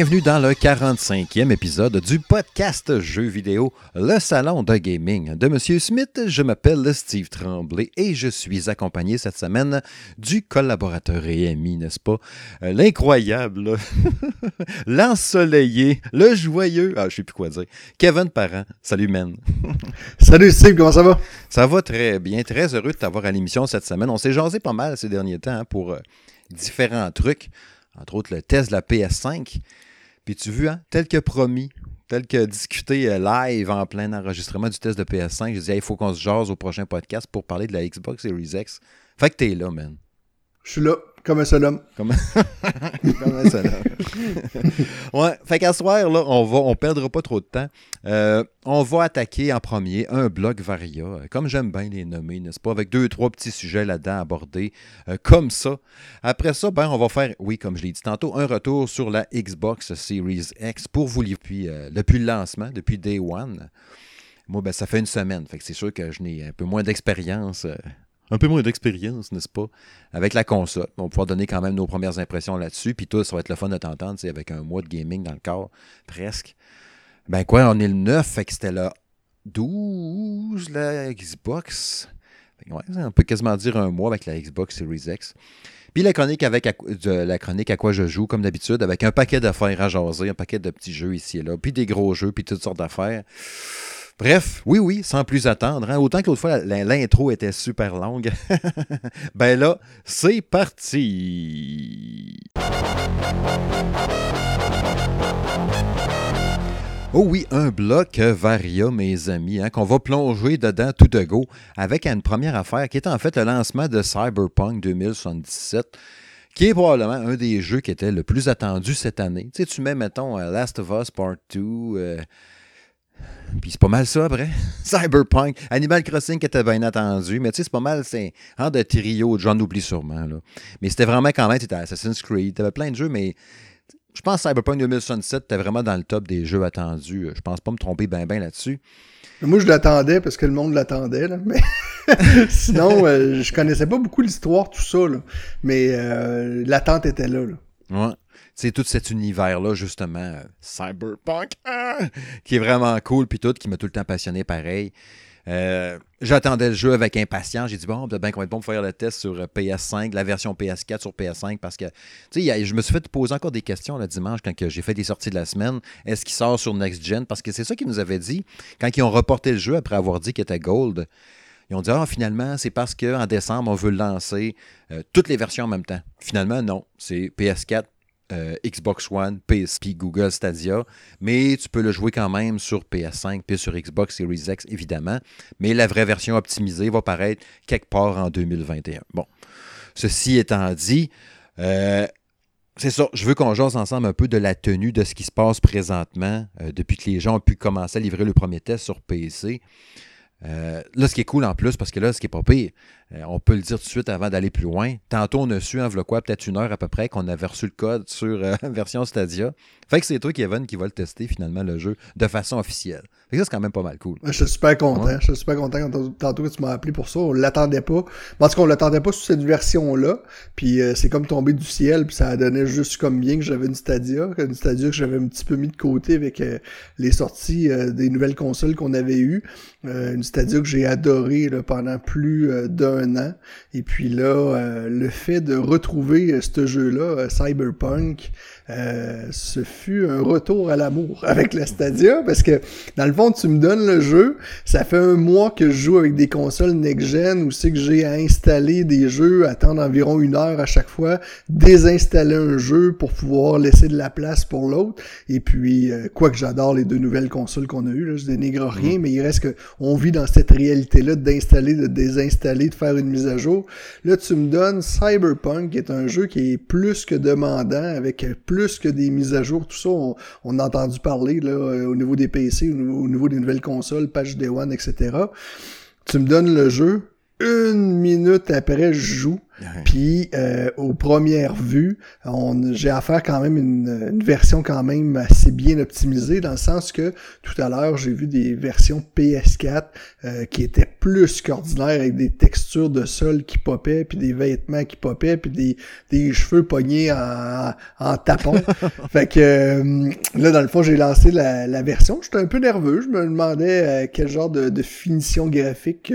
Bienvenue dans le 45e épisode du podcast Jeux vidéo, le salon de gaming de Monsieur Smith. Je m'appelle Steve Tremblay et je suis accompagné cette semaine du collaborateur et ami, n'est-ce pas? Euh, L'incroyable, l'ensoleillé, le joyeux, ah, je sais plus quoi dire, Kevin Parent. Salut, man. Salut, Steve, comment ça va? Ça va très bien, très heureux de t'avoir à l'émission cette semaine. On s'est jasé pas mal ces derniers temps hein, pour euh, différents trucs entre autres le test de la PS5. Puis tu vois, hein, tel que promis, tel que discuté euh, live en plein enregistrement du test de PS5, je disais, il faut qu'on se jase au prochain podcast pour parler de la Xbox Series X. Fait que t'es là, man. Je suis là. Comme un seul homme. Comme, un seul homme. ouais, fait qu'à soir, là, on on perdra pas trop de temps. Euh, on va attaquer en premier un blog Varia, comme j'aime bien les nommer, n'est-ce pas, avec deux, trois petits sujets là-dedans abordés, euh, comme ça. Après ça, ben, on va faire, oui, comme je l'ai dit tantôt, un retour sur la Xbox Series X pour vous depuis, euh, depuis le lancement, depuis Day One. Moi, ben, ça fait une semaine, fait que c'est sûr que je n'ai un peu moins d'expérience un peu moins d'expérience, n'est-ce pas, avec la console. On va pouvoir donner quand même nos premières impressions là-dessus. Puis tout, ça va être le fun de t'entendre, avec un mois de gaming dans le corps, presque. Ben quoi, on est le 9, fait que c'était le 12, la Xbox. Ouais, on peut quasiment dire un mois avec la Xbox Series X. Puis la chronique avec la chronique à quoi je joue, comme d'habitude, avec un paquet d'affaires à jaser, un paquet de petits jeux ici et là, puis des gros jeux, puis toutes sortes d'affaires. Bref, oui, oui, sans plus attendre. Hein. Autant que l'autre fois, l'intro était super longue. ben là, c'est parti. Oh oui, un bloc Varia, mes amis, hein, qu'on va plonger dedans tout de go avec une première affaire qui est en fait le lancement de Cyberpunk 2077 qui est probablement un des jeux qui était le plus attendu cette année. Tu sais, tu mets, mettons, euh, Last of Us Part 2, puis c'est pas mal ça après. Cyberpunk, Animal Crossing qui était bien attendu, mais tu sais, c'est pas mal, c'est un de trio, j'en oublie sûrement. Là. Mais c'était vraiment quand même, c'était Assassin's Creed, t'avais plein de jeux, mais je pense que Cyberpunk 2067 était vraiment dans le top des jeux attendus. Je pense pas me tromper bien bien là-dessus. Moi, je l'attendais parce que le monde l'attendait, mais sinon, euh, je connaissais pas beaucoup l'histoire, tout ça, mais euh, l'attente était là. là. Ouais c'est tout cet univers-là, justement, euh, cyberpunk, hein, qui est vraiment cool, puis tout, qui m'a tout le temps passionné pareil. Euh, j'attendais le jeu avec impatience. J'ai dit, bon, peut-être bien qu'on va bon pour faire le test sur euh, PS5, la version PS4 sur PS5, parce que, tu sais, je me suis fait poser encore des questions le dimanche quand j'ai fait des sorties de la semaine. Est-ce qu'il sort sur Next Gen? Parce que c'est ça qu'ils nous avaient dit quand ils ont reporté le jeu après avoir dit qu'il était Gold. Ils ont dit, ah, finalement, c'est parce qu'en décembre, on veut lancer toutes les versions en même temps. Finalement, non. C'est PS4, euh, Xbox One, PSP, Google Stadia, mais tu peux le jouer quand même sur PS5 puis sur Xbox Series X, évidemment. Mais la vraie version optimisée va paraître quelque part en 2021. Bon, ceci étant dit, euh, c'est ça, je veux qu'on jase ensemble un peu de la tenue de ce qui se passe présentement euh, depuis que les gens ont pu commencer à livrer le premier test sur PC. là, ce qui est cool en plus, parce que là, ce qui est pas pire, euh, on peut le dire tout de suite avant d'aller plus loin. Tantôt, on a su, en hein, quoi, peut-être une heure à peu près, qu'on avait reçu le code sur euh, version Stadia. Fait que c'est toi, Kevin, qui va le tester finalement, le jeu, de façon officielle. Fait que ça, c'est quand même pas mal cool. Je suis super content. Je suis super content quand tantôt que tu m'as appelé pour ça. On l'attendait pas. Parce qu'on l'attendait pas sur cette version-là. Puis euh, c'est comme tombé du ciel. Puis ça a donné juste comme bien que j'avais une Stadia. Une Stadia que j'avais un petit peu mis de côté avec les sorties des nouvelles consoles qu'on avait eues. une Stadia que j'ai adoré pendant plus d'un Et puis là, euh, le fait de retrouver euh, ce jeu-là, euh, ce fut un retour à l'amour avec la Stadia parce que dans le fond, tu me donnes le jeu, ça fait un mois que je joue avec des consoles next-gen où c'est que j'ai à installer des jeux, attendre environ une heure à chaque fois, désinstaller un jeu pour pouvoir laisser de la place pour l'autre. Et puis, quoi que j'adore les deux nouvelles consoles qu'on a eues, là, je dénigre rien, mm. mais il reste que on vit dans cette réalité-là d'installer, de désinstaller, de faire une mise à jour. Là, tu me donnes Cyberpunk, qui est un jeu qui est plus que demandant, avec plus que des mises à jour. Tout ça, on, a entendu parler là, au niveau des PC, au niveau, des nouvelles consoles, patch Day One, etc. Tu me donnes le jeu, une minute après, je joue. Puis, euh, aux premières vues, on, j'ai affaire quand même une, une, version quand même assez bien optimisée, dans le sens que tout à l'heure, j'ai vu des versions PS4 euh, qui étaient plus qu'ordinaires, avec des textures de sol qui popaient, puis des vêtements qui popaient, puis des, des cheveux pognés en, en tapon. fait que euh, là, dans le fond, j'ai lancé la, la version. J'étais un peu nerveux. Je me demandais euh, quel genre de, de finition graphique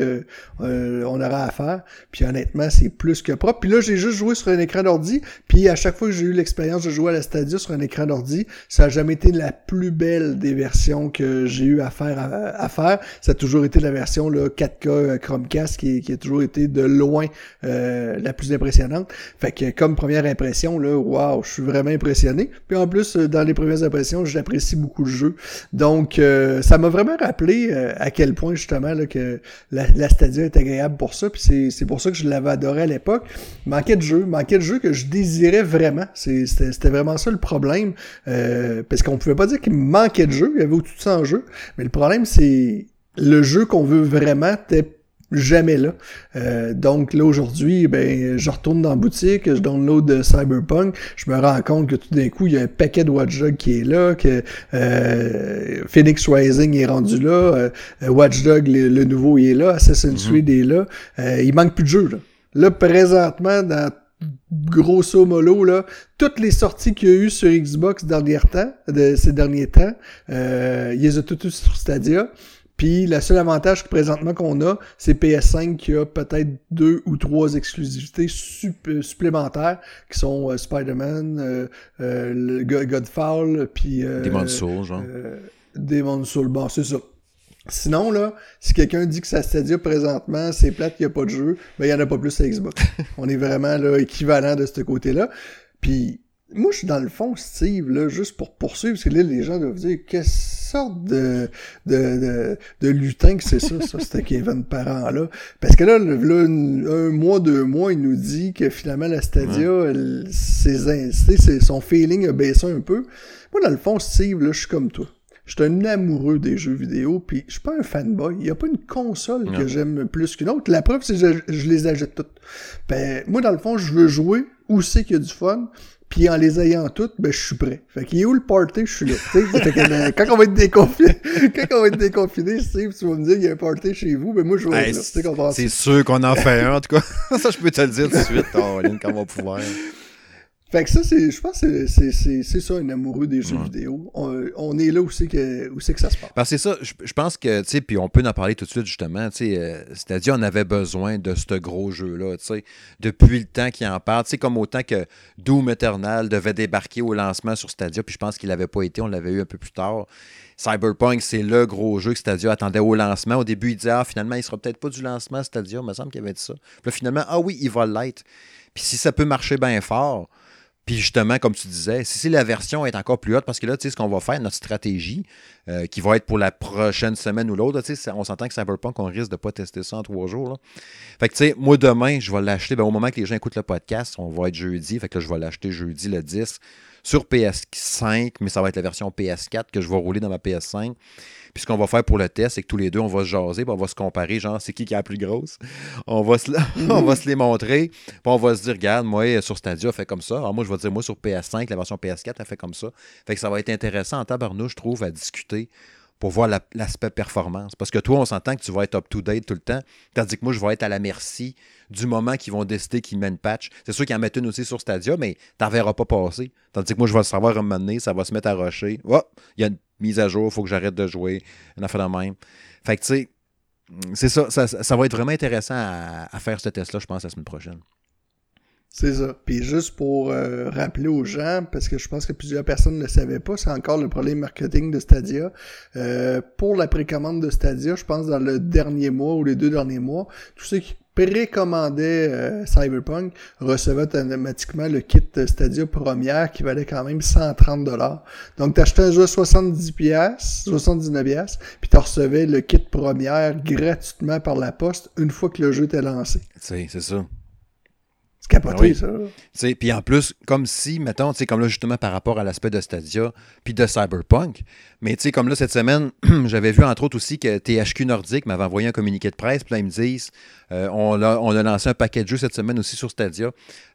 on aura à faire. Puis honnêtement, c'est plus que propre. Puis là, j'ai juste joué sur un écran d'ordi. Puis à chaque fois que j'ai eu l'expérience de jouer à la Stadia sur un écran d'ordi, ça a jamais été la plus belle des versions que j'ai eu à faire à, faire. Ça a toujours été la version là, 4K euh, Chromecast qui, qui a toujours été de loin euh, la plus impressionnante. Fait que comme première impression, là, waouh, je suis vraiment impressionné. Puis en plus, euh, dans les premières impressions, j'apprécie beaucoup le jeu. Donc ça m'a vraiment rappelé à quel point justement là, que la, la Stadia est agréable pour ça. Puis c'est pour ça que je l'avais adoré à l'époque manquait de jeu, manquait de jeu que je désirais vraiment. C'était vraiment ça le problème. Euh, parce qu'on pouvait pas dire qu'il manquait de jeu, il y avait au-dessus de 100 jeux. Mais le problème, c'est le jeu qu'on veut vraiment t'es jamais là. Euh, donc là aujourd'hui, ben je retourne dans la boutique, je download Cyberpunk, je me rends compte que tout d'un coup il y a un paquet de Watch Dogs qui est là, que euh, Phoenix Rising est rendu là, euh, Watch Dogs le, nouveau il est là, Assassin's mm-hmm. Creed est là, il manque plus de jeux là. Là, présentement, dans grosso modo, là, toutes les sorties qu'il y a eu sur Xbox dernier temps, de, ces derniers temps, euh, ils les ont toutes sur Stadia. Puis le seul avantage que présentement qu'on a, c'est PS5 qui a peut-être deux ou trois exclusivités supplémentaires qui sont euh, Spider-Man, euh, euh Godfall, puis euh, Demon's Souls, genre. Demon's Souls, bon, c'est ça. Sinon, là, si quelqu'un dit que ça Stadia présentement, c'est plate qu'il n'y a pas de jeu, ben il n'y en a pas plus à Xbox. On est vraiment là équivalent de ce côté-là. Puis moi, je suis dans le fond, Steve, là, juste pour poursuivre, parce que là, les gens doivent dire quelle sorte de, de, de, de lutin que c'est ça, ça, c'était Kevin Parent-là? Parce que là, là, un mois, deux mois, il nous dit que finalement, la Stadia, ses, ses, son feeling a baissé un peu. Moi, dans le fond, Steve, là, je suis comme toi. Je suis un amoureux des jeux vidéo, puis je suis pas un fanboy. Il n'y a pas une console que j'aime plus qu'une autre. La preuve, c'est que je, les achète toutes. Ben, moi, dans le fond, je veux jouer où c'est qu'il y a du fun. Puis en les ayant toutes, ben je suis prêt. Fait qu'il est où le party, je suis là. Ben, quand on va être déconfiné, quand on va être déconfiné, tu vas me dire qu'il y a un party chez vous, ben moi je vais être là. C'est sûr qu'on en fait un, en tout cas. ça, je peux te le dire tout de suite, quand on va pouvoir. Fait que ça, c'est, je pense que c'est, c'est, c'est ça, un amoureux des jeux vidéo. On, est là où c'est que, où c'est que ça se passe. Parce que c'est ça, je, pense que, tu sais, puis on peut en parler tout de suite, justement, tu sais, euh, c'est-à-dire on avait besoin de ce gros jeu-là, tu sais, depuis le temps qu'il en parle, tu sais, comme autant que Doom Eternal devait débarquer au lancement sur Stadia, puis je pense qu'il n'avait pas été, on l'avait eu un peu plus tard. Cyberpunk, c'est le gros jeu que Stadia attendait au lancement. Au début, il disait, ah, finalement, il sera peut-être pas du lancement Stadia, il me semble qu'il avait dit ça. Puis là, finalement, ah oui, il va l'être. Puis si ça peut marcher bien fort, puis justement, comme tu disais, si la version est encore plus haute, parce que là, tu sais, ce qu'on va faire, notre stratégie, euh, qui va être pour la prochaine semaine ou l'autre, tu sais, on s'entend que Cyberpunk, on risque de pas tester ça en trois jours. Fait que, tu sais, moi, demain, je vais l'acheter. Ben, au moment que les gens écoutent le podcast, on va être jeudi. Fait que là, je vais l'acheter jeudi le 10 sur PS5, mais ça va être la version PS4 que je vais rouler dans ma PS5. Puis ce qu'on va faire pour le test, c'est que tous les deux, on va se jaser, puis on va se comparer, genre, c'est qui qui est la plus grosse. On va se, on les montrer, puis on va se dire, regarde, moi, sur Stadia, fait comme ça. Alors moi, je vais dire, moi, sur PS5, la version PS4, elle fait comme ça. Fait que ça va être intéressant en tabarnouche, je trouve, à discuter pour voir l'aspect performance. Parce que toi, on s'entend que tu vas être up-to-date tout le temps, tandis que moi, je vais être à la merci du moment qu'ils vont décider qu'ils mettent patch. C'est sûr qu'ils en mettent une aussi sur Stadia, mais tu n'en verras pas passer. Tandis que moi, je vais le savoir un moment ça va se mettre à rusher. Oh, il y a une mise à jour, il faut que j'arrête de jouer. Une affaire de même. Fait que, tu sais, c'est ça, ça, va être vraiment intéressant à, faire ce test-là, je pense, la semaine prochaine. C'est ça. Puis juste pour euh, rappeler aux gens, parce que je pense que plusieurs personnes ne le savaient pas, c'est encore le problème marketing de Stadia. Euh, pour la précommande de Stadia, je pense dans le dernier mois ou les deux derniers mois, tous ceux qui précommandaient euh, Cyberpunk recevaient automatiquement le kit Stadia première qui valait quand même 130 dollars. Donc t'achetais un jeu 70 pièces, 79 pièces, puis tu recevais le kit première gratuitement par la poste une fois que le jeu était lancé. C'est c'est ça. C'est capoté, Oui. ça. Puis en plus, comme si, mettons, tu sais, comme là, justement, par rapport à l'aspect de Stadia, puis de Cyberpunk, mais tu sais, comme là, cette semaine, j'avais vu, entre autres, aussi que THQ Nordic m'avait envoyé un communiqué de presse, puis là, ils me disent, euh, on, a, on a lancé un paquet de jeux cette semaine aussi sur Stadia.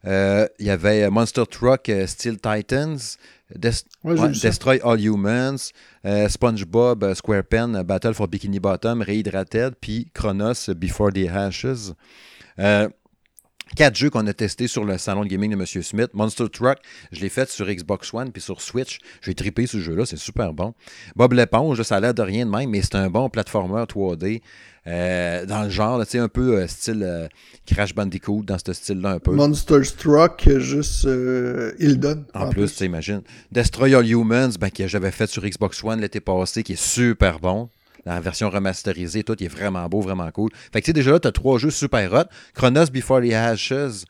Euh, Il y avait Monster Truck euh, Steel Titans, Ouais, ouais. Destroy All Humans, euh, SpongeBob euh, SquarePen euh, Battle for Bikini Bottom, Rehydrated, puis Chronos euh, Before the Ashes. Euh, Quatre jeux qu'on a testés sur le salon de gaming de M. Smith. Monster Truck, je l'ai fait sur Xbox One puis sur Switch. J'ai trippé ce jeu-là, c'est super bon. Bob l'éponge, ça a l'air de rien de même, mais c'est un bon platformer 3D. euh, dans le genre, là, tu sais, un peu euh, style euh, Crash Bandicoot, dans ce style-là un peu. Monster Struck, juste, il donne. En, plus, tu imagines. Destroy All Humans, ben, que j'avais fait sur Xbox One l'été passé, qui est super bon. La version remasterisée, tout, il est vraiment beau, vraiment cool. Fait que, tu sais, déjà là, tu as trois jeux super hot. Chronos Before the Ashes,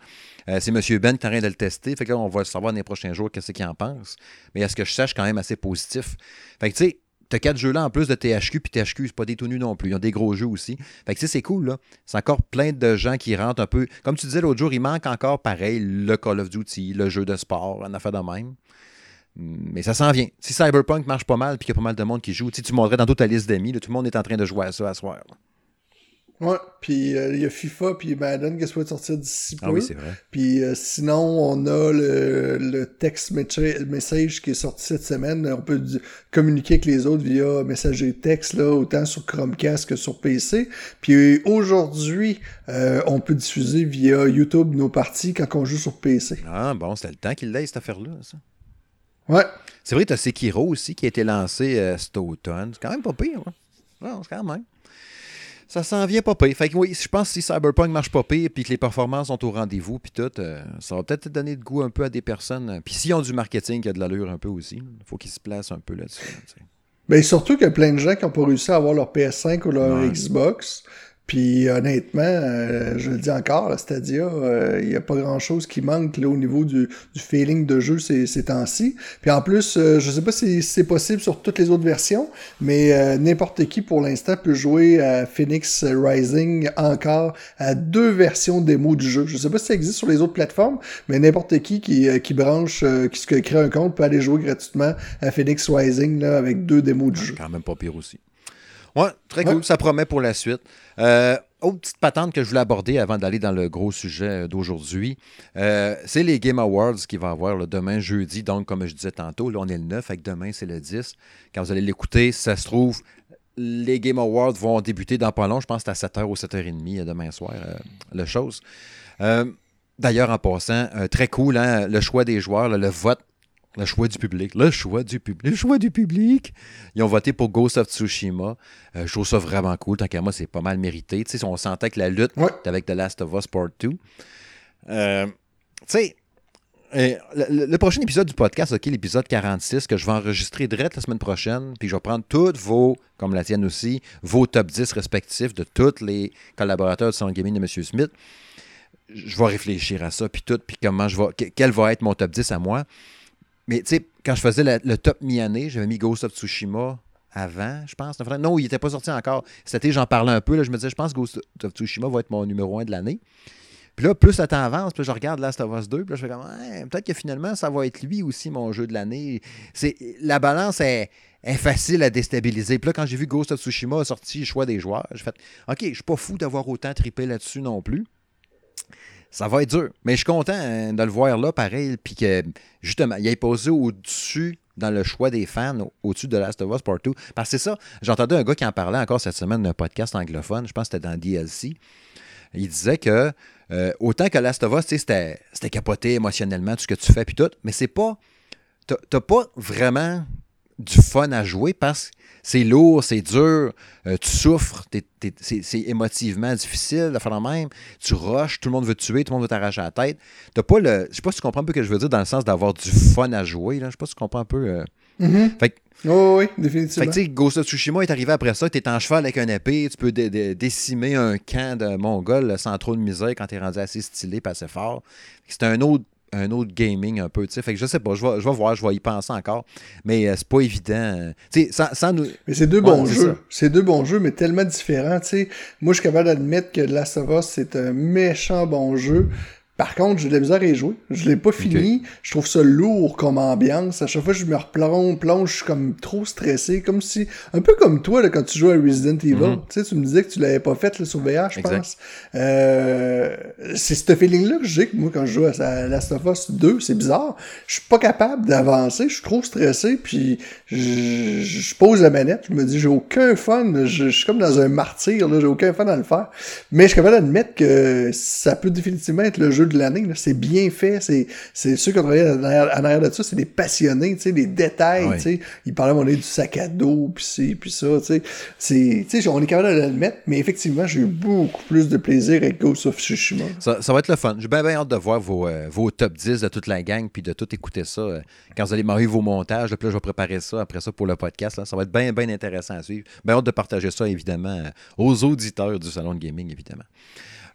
euh, c'est M. Ben qui est en train de le tester. Fait que là, on va savoir dans les prochains jours qu'est-ce qu'il en pense. Mais à ce que je sache, quand même assez positif. Fait que, tu sais, T'as quatre jeux là en plus de THQ, puis THQ, c'est pas des non plus. Ils ont des gros jeux aussi. Fait que tu sais, c'est cool, là. C'est encore plein de gens qui rentrent un peu. Comme tu disais l'autre jour, il manque encore pareil le Call of Duty, le jeu de sport, en affaire de même. Mais ça s'en vient. Si Cyberpunk marche pas mal, puis qu'il y a pas mal de monde qui joue, tu montrais dans toute ta liste d'amis, tout le monde est en train de jouer à ça à soir. là. Ouais, puis euh, il y a FIFA puis Madden qui va sortir d'ici peu. Ah oui, c'est vrai. Puis euh, sinon, on a le, le text message qui est sorti cette semaine. On peut communiquer avec les autres via messager texte, là, autant sur Chromecast que sur PC. Puis aujourd'hui, euh, on peut diffuser via YouTube nos parties quand on joue sur PC. Ah bon, c'était le temps qu'il l'ait, cette affaire-là, ça. Ouais. C'est vrai, tu as Sekiro aussi qui a été lancé euh, cet automne. C'est quand même pas pire. Hein? Non, c'est quand même. Ça s'en vient pas pire. Fait que oui, je pense que si Cyberpunk marche pas pire puis que les performances sont au rendez-vous puis tout, euh, ça va peut-être donner de goût un peu à des personnes. Puis s'ils ont du marketing qui a de l'allure un peu aussi, il faut qu'ils se placent un peu là-dessus. là, tu sais. Ben surtout qu'il y a plein de gens qui n'ont pas réussi à avoir leur PS5 ou leur. Xbox. Puis honnêtement, euh, je le dis encore, là, Stadia, euh, il n'y a pas grand-chose qui manque là, au niveau du, du feeling de jeu ces, ces temps-ci. Puis en plus, euh, je sais pas si c'est possible sur toutes les autres versions, mais euh, n'importe qui pour l'instant peut jouer à Phoenix Rising encore à deux versions démo du jeu. Je sais pas si ça existe sur les autres plateformes, mais n'importe qui qui, euh, qui branche, euh, qui se crée un compte peut aller jouer gratuitement à Phoenix Rising là, avec deux démos du jeu. Quand même pas pire aussi. Ouais, très Ouais. cool. Ça promet pour la suite. Euh, autre petite patente que je voulais aborder avant d'aller dans le gros sujet euh, d'aujourd'hui, euh, c'est les Game Awards va y avoir là, demain, jeudi. Donc, comme je disais tantôt, là, on est le 9, avec demain, c'est le 10. Quand vous allez l'écouter, si ça se trouve, les Game Awards vont débuter dans pas long. Je pense que c'est à 7h ou 7h30 euh, demain soir, euh, le chose. D'ailleurs, en passant, euh, très cool, hein, le choix des joueurs, là, le vote le choix du public. Le choix du public. Le choix du public. Ils ont voté pour Ghost of Tsushima. Euh, je trouve ça vraiment cool. Tant qu'à moi, c'est pas mal mérité. Tu sais, on sentait que la lutte Ouais. était avec The Last of Us Part 2. Euh, tu sais, euh, le, prochain épisode du podcast, OK, l'épisode 46, que je vais enregistrer direct la semaine prochaine, puis je vais prendre toutes vos, comme la tienne aussi, vos top 10 respectifs de tous les collaborateurs de Sound Gaming de M. Smith. Je vais réfléchir à ça, puis tout, puis comment je vais, que- quel va être mon top 10 à moi. Mais tu sais, quand je faisais le top mi-année, j'avais mis Ghost of Tsushima avant, je pense. Non, il n'était pas sorti encore. Cet été, j'en parlais un peu. Là, je me disais, je pense que Ghost of Tsushima va être mon numéro 1 de l'année. Puis là, plus le temps avance, je regarde Last of Us 2, puis là, je fais comme, peut-être que finalement, ça va être lui aussi, mon jeu de l'année. La balance est, est facile à déstabiliser. Puis là, quand j'ai vu Ghost of Tsushima sorti, choix des joueurs, j'ai fait, OK, je suis pas fou d'avoir autant trippé là-dessus non plus. Ça va être dur. Mais je suis content hein, de le voir là, pareil, puis que, justement, il est posé au-dessus dans le choix des fans au- au-dessus de Last of Us Part 2. Parce que c'est ça, j'entendais un gars qui en parlait encore cette semaine d'un podcast anglophone, je pense que c'était dans DLC. Il disait que euh, autant que Last of Us, c'était c'était capoté émotionnellement, tout ce que tu fais, puis tout, mais c'est pas. T'as pas vraiment du fun à jouer parce que c'est lourd, c'est dur, euh, tu souffres, c'est c'est émotivement difficile de faire le même, tu rushes, tout le monde veut te tuer, tout le monde veut t'arracher la tête. T'as pas le. Je sais pas si tu comprends un peu ce que je veux dire dans le sens d'avoir du fun à jouer. Là. Je sais pas si tu comprends un peu. euh. Mhm. Fait que Oh, oui, fait définitivement. que, tu sais, Ghost of Tsushima est arrivé après ça, t'es en cheval avec un épée, tu peux dé- dé- décimer un camp de Mongols sans trop de misère quand t'es rendu assez stylé, pas assez fort. C'est un autre, un autre gaming un peu, tu sais. Fait que je sais pas, je vais, je vais voir, je vais y penser encore. Mais euh, c'est pas évident. Tu sais, sans, sans nous. Mais c'est deux bons jeux. C'est deux bons jeux, mais tellement différents. tu sais. Moi, je suis capable d'admettre que Last of Us, c'est un méchant bon jeu. Par contre, j'ai de la misère à y jouer. Je l'ai pas fini. Je trouve ça lourd comme ambiance. À chaque fois que je me replonge, plonge, je suis comme trop stressé. Comme si. Un peu comme toi, là, quand tu joues à Resident Evil. Mhm. Tu sais, tu me disais que tu l'avais pas fait sur VR, je pense. Euh, c'est ce feeling-là que j'ai, moi, quand je joue à Last of Us 2. C'est bizarre. Je suis pas capable d'avancer. Je suis trop stressé. Puis, je, je pose la manette. Je me dis, j'ai aucun fun. Je, je, suis comme dans un martyr. J'ai aucun fun à le faire. Mais je suis capable d'admettre que ça peut définitivement être le jeu de l'année. C'est bien fait. C'est, c'est ceux qui ont travaillé en arrière, de ça, c'est des passionnés, tu sais, des détails, tu sais. Ils parlaient, on est du sac à dos, puis ci, puis ça, tu sais. C'est, tu sais, on est capable de l'admettre, mais effectivement, j'ai eu beaucoup plus de plaisir avec Ghost of Tsushima. Ça, ça va être le fun. J'ai bien, bien hâte de voir vos, euh, vos top 10 de toute la gang, puis de tout écouter ça. Euh, quand vous allez m'envoyer vos montages, là, puis là, je vais préparer ça après ça pour le podcast. Là. Ça va être bien, bien intéressant à suivre. Bien hâte de partager ça, évidemment, euh, aux auditeurs du Salon de Gaming, évidemment.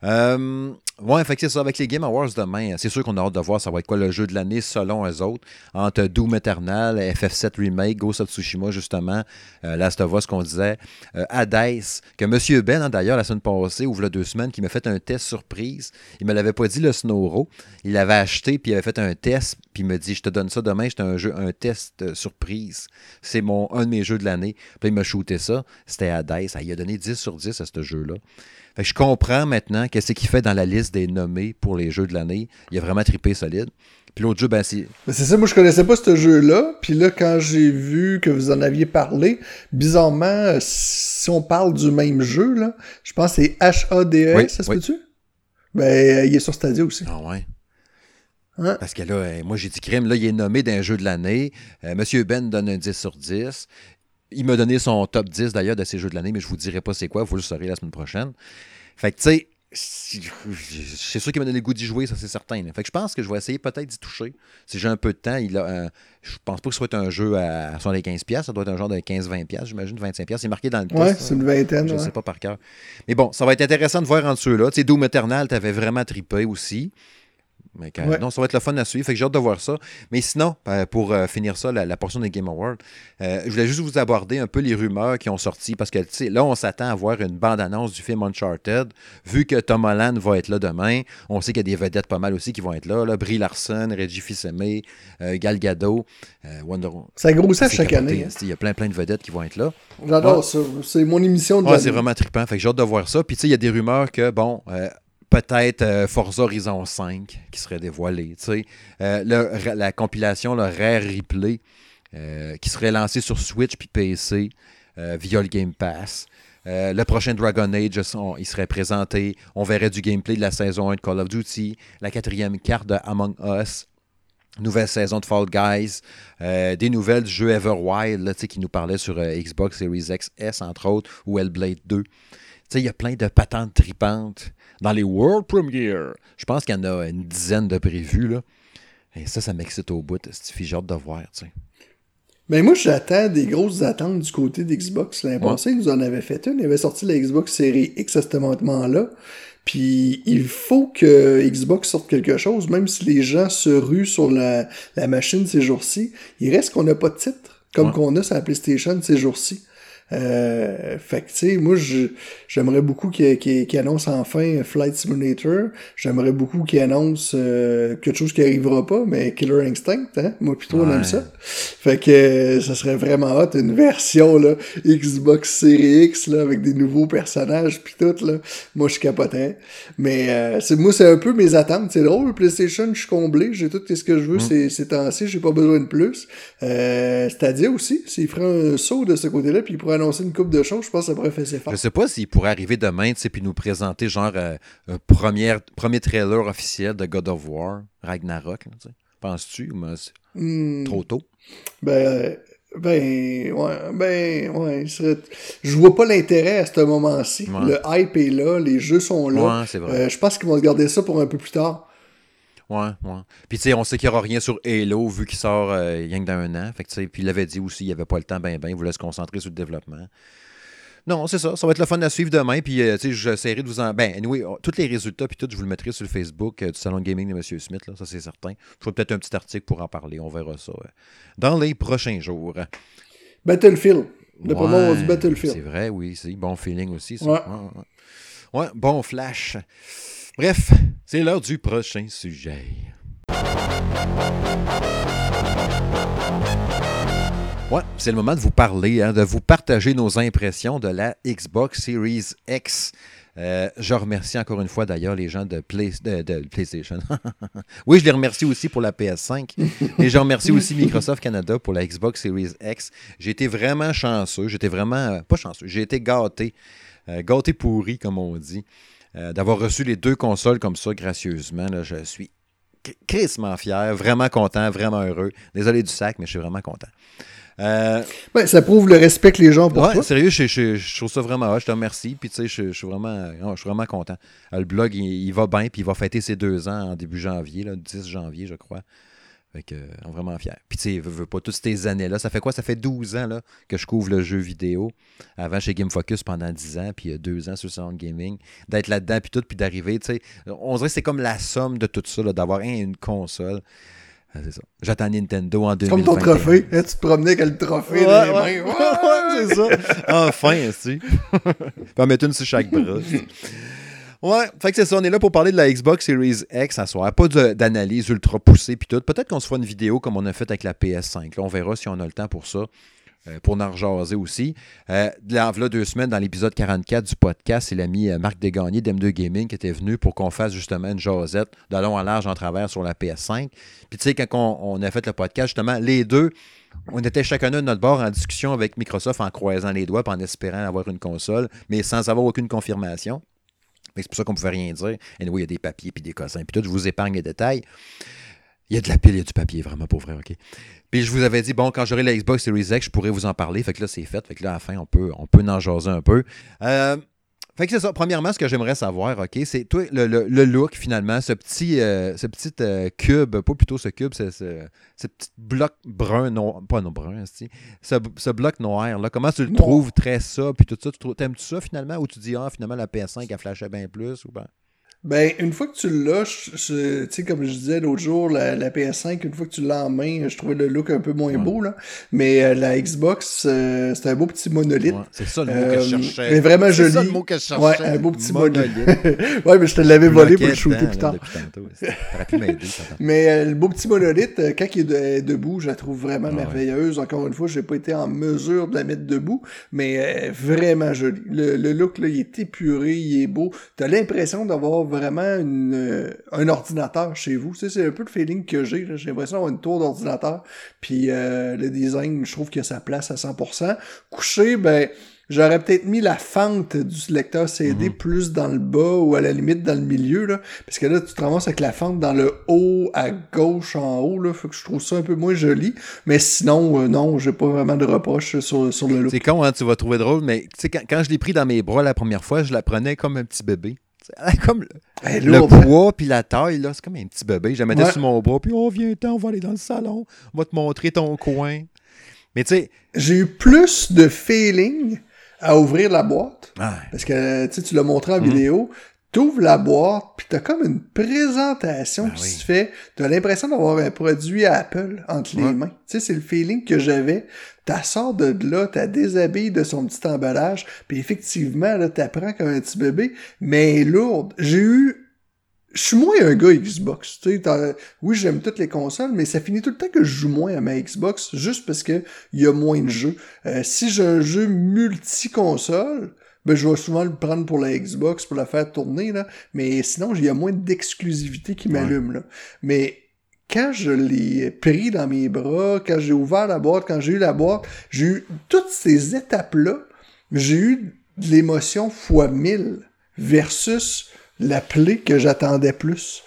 Euh, ouais, fait c'est ça. Avec les Game Awards demain, c'est sûr qu'on a hâte de voir ça va être quoi le jeu de l'année selon eux autres. Entre Doom Eternal, FF7 Remake, Ghost of Tsushima, justement, euh, Last of Us qu'on disait, euh, Hades, que M. Ben, hein, d'ailleurs, la semaine passée, ou deux semaines, qui m'a fait un test surprise. Il me l'avait pas dit, le Snowro. Il l'avait acheté, puis il avait fait un test, puis il me dit Je te donne ça demain, j'étais un jeu, un test euh, surprise. C'est mon un de mes jeux de l'année. Puis il m'a shooté ça. C'était Hades. il a donné 10 sur 10 à ce jeu-là je comprends maintenant qu'est-ce qu'il fait dans la liste des nommés pour les jeux de l'année. Il a vraiment trippé solide. Puis l'autre jeu, ben c'est. C'est ça, moi je connaissais pas ce jeu-là. Puis là, quand j'ai vu que vous en aviez parlé, bizarrement, si on parle du même jeu, là, je pense que c'est H-A-D-E, ça se peut-tu? Ben, il est sur Stadia aussi. Ah ouais. Hein? Parce que là, euh, moi j'ai dit crime, là, il est nommé d'un jeu de l'année. Euh, Monsieur Ben donne un 10 sur 10. Il m'a donné son top 10 d'ailleurs de ses jeux de l'année, mais je vous dirai pas c'est quoi, vous le saurez la semaine prochaine. Fait que tu sais, c'est sûr qu'il m'a donné le goût d'y jouer, ça c'est certain. Fait que je pense que je vais essayer peut-être d'y toucher. Si j'ai un peu de temps, il a, je pense pas que ce soit un jeu à 75$, ça doit être un genre de 15-20$, j'imagine 25$. C'est marqué dans le test. Ouais, c'est une vingtaine. Je ne sais pas par cœur. Mais bon, ça va être intéressant de voir entre ceux-là. Tu sais, Doom Eternal, t'avais vraiment trippé aussi. Non, ça va être le fun à suivre. Fait que j'ai hâte de voir ça. Mais sinon, euh, pour euh, finir ça, la, portion des Game Awards, euh, je voulais juste vous aborder un peu les rumeurs qui ont sorti parce que là, on s'attend à voir une bande-annonce du film Uncharted. Vu que Tom Holland va être là demain, on sait qu'il y a des vedettes pas mal aussi qui vont être là. là. Brie Larson, Reggie Fils-Aimé, Gal Gadot, Wonder Ça grossit chaque année. Hein. Il y a plein, plein de vedettes qui vont être là. J'adore ça. C'est mon émission de ouais, c'est vraiment trippant. Fait que j'ai hâte de voir ça. Puis, tu sais, il y a des rumeurs que, bon, peut-être euh, Forza Horizon 5 qui serait dévoilé. Euh, la compilation, le Rare Replay, euh, qui serait lancé sur Switch puis PC via le Game Pass. le prochain Dragon Age, il serait présenté. On verrait du gameplay de la saison 1 de Call of Duty. La quatrième carte de Among Us. Nouvelle saison de Fall Guys. des nouvelles du jeu Everwild là, qui nous parlait sur Xbox Series X S, entre autres, ou Hellblade 2. Il y a plein de patentes tripantes dans les World Premiere. Je pense qu'il y en a une dizaine de prévus. Là. Et ça, ça m'excite au bout. C'est j'ai hâte de voir. Mais moi, j'attends des grosses attentes du côté d'Xbox. L'année passée, ils nous en avaient fait une. Il avait sorti la Xbox Series X à ce moment-là. Puis il faut que Xbox sorte quelque chose, même si les gens se ruent sur la, machine ces jours-ci. Il reste qu'on n'a pas de titre, comme qu'on a sur la PlayStation ces jours-ci. Euh, fait que, tu sais, moi, j'aimerais beaucoup qu'il qu annonce enfin Flight Simulator. J'aimerais beaucoup qu'il annonce euh, quelque chose qui arrivera pas, mais Killer Instinct, hein? Moi, plutôt, on aime ça. Fait que euh, ça serait vraiment hot, une version, là, Xbox Series X, là, avec des nouveaux personnages, pis tout, là. Moi, je capoterais. Mais, euh, c'est moi, c'est un peu mes attentes. C'est drôle, PlayStation, je suis comblé. J'ai tout ce que je veux mm. c'est temps-ci. J'ai pas besoin de plus. Euh, C'est-à-dire aussi, s'il ferait un saut de ce côté-là, puis il pourrait annoncer une coupe de choses, je pense que ça pourrait faire ses Je sais pas s'il pourrait arriver demain, tu sais, puis nous présenter genre euh, un premier, premier trailer officiel de God of War, Ragnarok, tu sais. Penses-tu? Hmm. Trop tôt? Ben, ben, ouais, ben, ouais. Je vois pas l'intérêt à ce moment-ci. Le hype est là, les jeux sont là. Ouais, c'est vrai. Euh, je pense qu'ils vont garder ça pour un peu plus tard. Ouais, ouais. Puis, tu sais, on sait qu'il n'y aura rien sur Halo vu qu'il sort euh, rien que dans un an. Fait que, tu sais, puis il avait dit aussi qu'il n'y avait pas le temps, ben, ben, il voulait se concentrer sur le développement. Non, c'est ça. Ça va être le fun à suivre demain. Puis, euh, tu sais, j'essaierai de vous en. Ben, anyway, oh, tous les résultats, puis tout, je vous le mettrai sur le Facebook euh, du Salon de Gaming de M. Smith, là, ça, c'est certain. Je ferai peut-être un petit article pour en parler. On verra ça dans les prochains jours. Battlefield. Le ouais, du Battlefield. C'est vrai, oui. C'est bon feeling aussi, ça. Ouais. ouais bon flash. Bref, c'est l'heure du prochain sujet. Ouais, c'est le moment de vous parler, hein, de vous partager nos impressions de la Xbox Series X. Euh, je remercie encore une fois d'ailleurs les gens de, de, PlayStation. oui, je les remercie aussi pour la PS5. et je remercie aussi Microsoft Canada pour la Xbox Series X. J'ai été vraiment chanceux. J'étais vraiment. Euh, pas chanceux. J'ai été gâté. Euh, gâté pourri, comme on dit. D'avoir reçu les deux consoles comme ça gracieusement. Là, je suis crissement fier, vraiment content, vraiment heureux. Désolé du sac, mais je suis vraiment content. Euh, ça prouve le respect que les gens pour ouais, sérieux, je, trouve ça vraiment Je te remercie. Puis, tu sais, je, suis vraiment, je suis vraiment content. Euh, le blog, il, va bien. Puis, il va fêter ses deux ans en début janvier, le 10 janvier, je crois. Fait que, euh, on est vraiment fiers. Puis, tu sais, veux, pas toutes ces années-là. Ça fait quoi? Ça fait 12 ans là, que je couvre le jeu vidéo. Avant, chez Game Focus pendant 10 ans, puis deux ans sur Sound Gaming. D'être là-dedans, puis tout, puis d'arriver, tu sais. On dirait que c'est comme la somme de tout ça, d'avoir une console. Ah, c'est ça. J'attends Nintendo en 2020. Comme ton trophée. Hein, tu te promenais avec le trophée dans les mains. Ouais, c'est ça. Enfin, tu On va mettre une sur chaque bras. Ouais, fait que c'est ça. On est là pour parler de la Xbox Series X à soir. Pas d'analyse ultra poussée puis tout. Peut-être qu'on se fera une vidéo comme on a fait avec la PS5. Là, on verra si on a le temps pour ça. Euh, pour en rejaser aussi. Euh, là, deux semaines, dans l'épisode 44 du podcast, c'est l'ami euh, Marc Desgagnés d'M2 Gaming qui était venu pour qu'on fasse justement une jasette de long en large en travers sur la PS5. Puis tu sais, quand on, a fait le podcast, justement, les deux, on était chacun de notre bord en discussion avec Microsoft en croisant les doigts en espérant avoir une console, mais sans avoir aucune confirmation. C'est pour ça qu'on ne pouvait rien dire. Et oui, il y a des papiers puis des cossins. Puis tout, je vous épargne les détails. Il y a de la pile, il y a du papier, vraiment pour vrai, OK? Puis je vous avais dit, bon, quand j'aurai la Xbox Series X, je pourrais vous en parler. Fait que là, c'est fait. Fait que là, à la fin, on peut, on peut en jaser un peu. Euh, fait que c'est ça. Premièrement, ce que j'aimerais savoir, OK, c'est toi, le, look, finalement, ce petit, euh, ce petit euh, cube, pas plutôt ce cube, ce, ce, petit bloc brun, non, pas non brun, ce, ce bloc noir, là, comment tu le trouves très ça, puis tout ça, tu t'aimes-tu ça finalement, ou tu dis, ah, finalement, la PS5, a flashé bien plus, ou ben? Ben, une fois que tu l'as, tu sais, comme je disais l'autre jour, la, PS5, une fois que tu l'as en main, je trouvais le look un peu moins beau, là. Mais euh, la Xbox, euh, c'est un beau petit monolithe. c'est ça le mot que je euh, cherchais. Mais vraiment joli. C'est ça le mot que je cherchais. Ouais, un beau petit monolithe. ouais, mais je te l'avais volé pour le shooter plus tard. mais le beau petit monolithe, quand il est debout, je la trouve vraiment merveilleuse. Encore une fois, j'ai pas été en mesure de la mettre debout, mais vraiment jolie. Le, le, look, là, il est épuré, il est beau. T'as l'impression d'avoir vraiment une, euh, un ordinateur chez vous. Tu c'est un peu le feeling que j'ai. J'ai l'impression d'avoir une tour d'ordinateur. Puis euh, le design, je trouve qu'il a sa place à 100%. Couché, ben... J'aurais peut-être mis la fente du lecteur CD mhm. plus dans le bas ou à la limite dans le milieu, là. Parce que là, tu te ramasses avec la fente dans le haut, à gauche, en haut, là. Faut que je trouve ça un peu moins joli. Mais sinon, euh, non, j'ai pas vraiment de reproches sur, sur le look. C'est con, hein, tu vas trouver drôle, mais tu sais, quand, quand je l'ai pris dans mes bras la première fois, je la prenais comme un petit bébé. Comme le, ben, poids puis la taille, là, c'est comme un petit bébé. Je la mettais sur mon bras, puis on oh, vient, on va aller dans le salon, on va te montrer ton coin. Mais tu sais. J'ai eu plus de feeling à ouvrir la boîte. Parce que tu l'as montré en mhm. vidéo t'ouvres la boîte, puis t'as comme une présentation ben qui se fait. T'as l'impression d'avoir un produit Apple entre les mains. Tu sais, c'est le feeling que j'avais. T'as sort de là, t'as déshabillé de son petit emballage, puis effectivement, là, t'apprends comme un petit bébé, mais lourde. J'ai eu je suis moins un gars Xbox. Tu sais, oui, j'aime toutes les consoles, mais ça finit tout le temps que je joue moins à ma Xbox juste parce que il y a moins de jeux. Euh, si j'ai un jeu multi-console, ben, je vais souvent le prendre pour la Xbox pour la faire tourner, là. Mais sinon, il y a moins d'exclusivité qui m'allume, là. Mais quand je l'ai pris dans mes bras, quand j'ai ouvert la boîte, quand j'ai eu la boîte, j'ai eu toutes ces étapes-là, j'ai eu de l'émotion fois mille versus la plaie que j'attendais plus.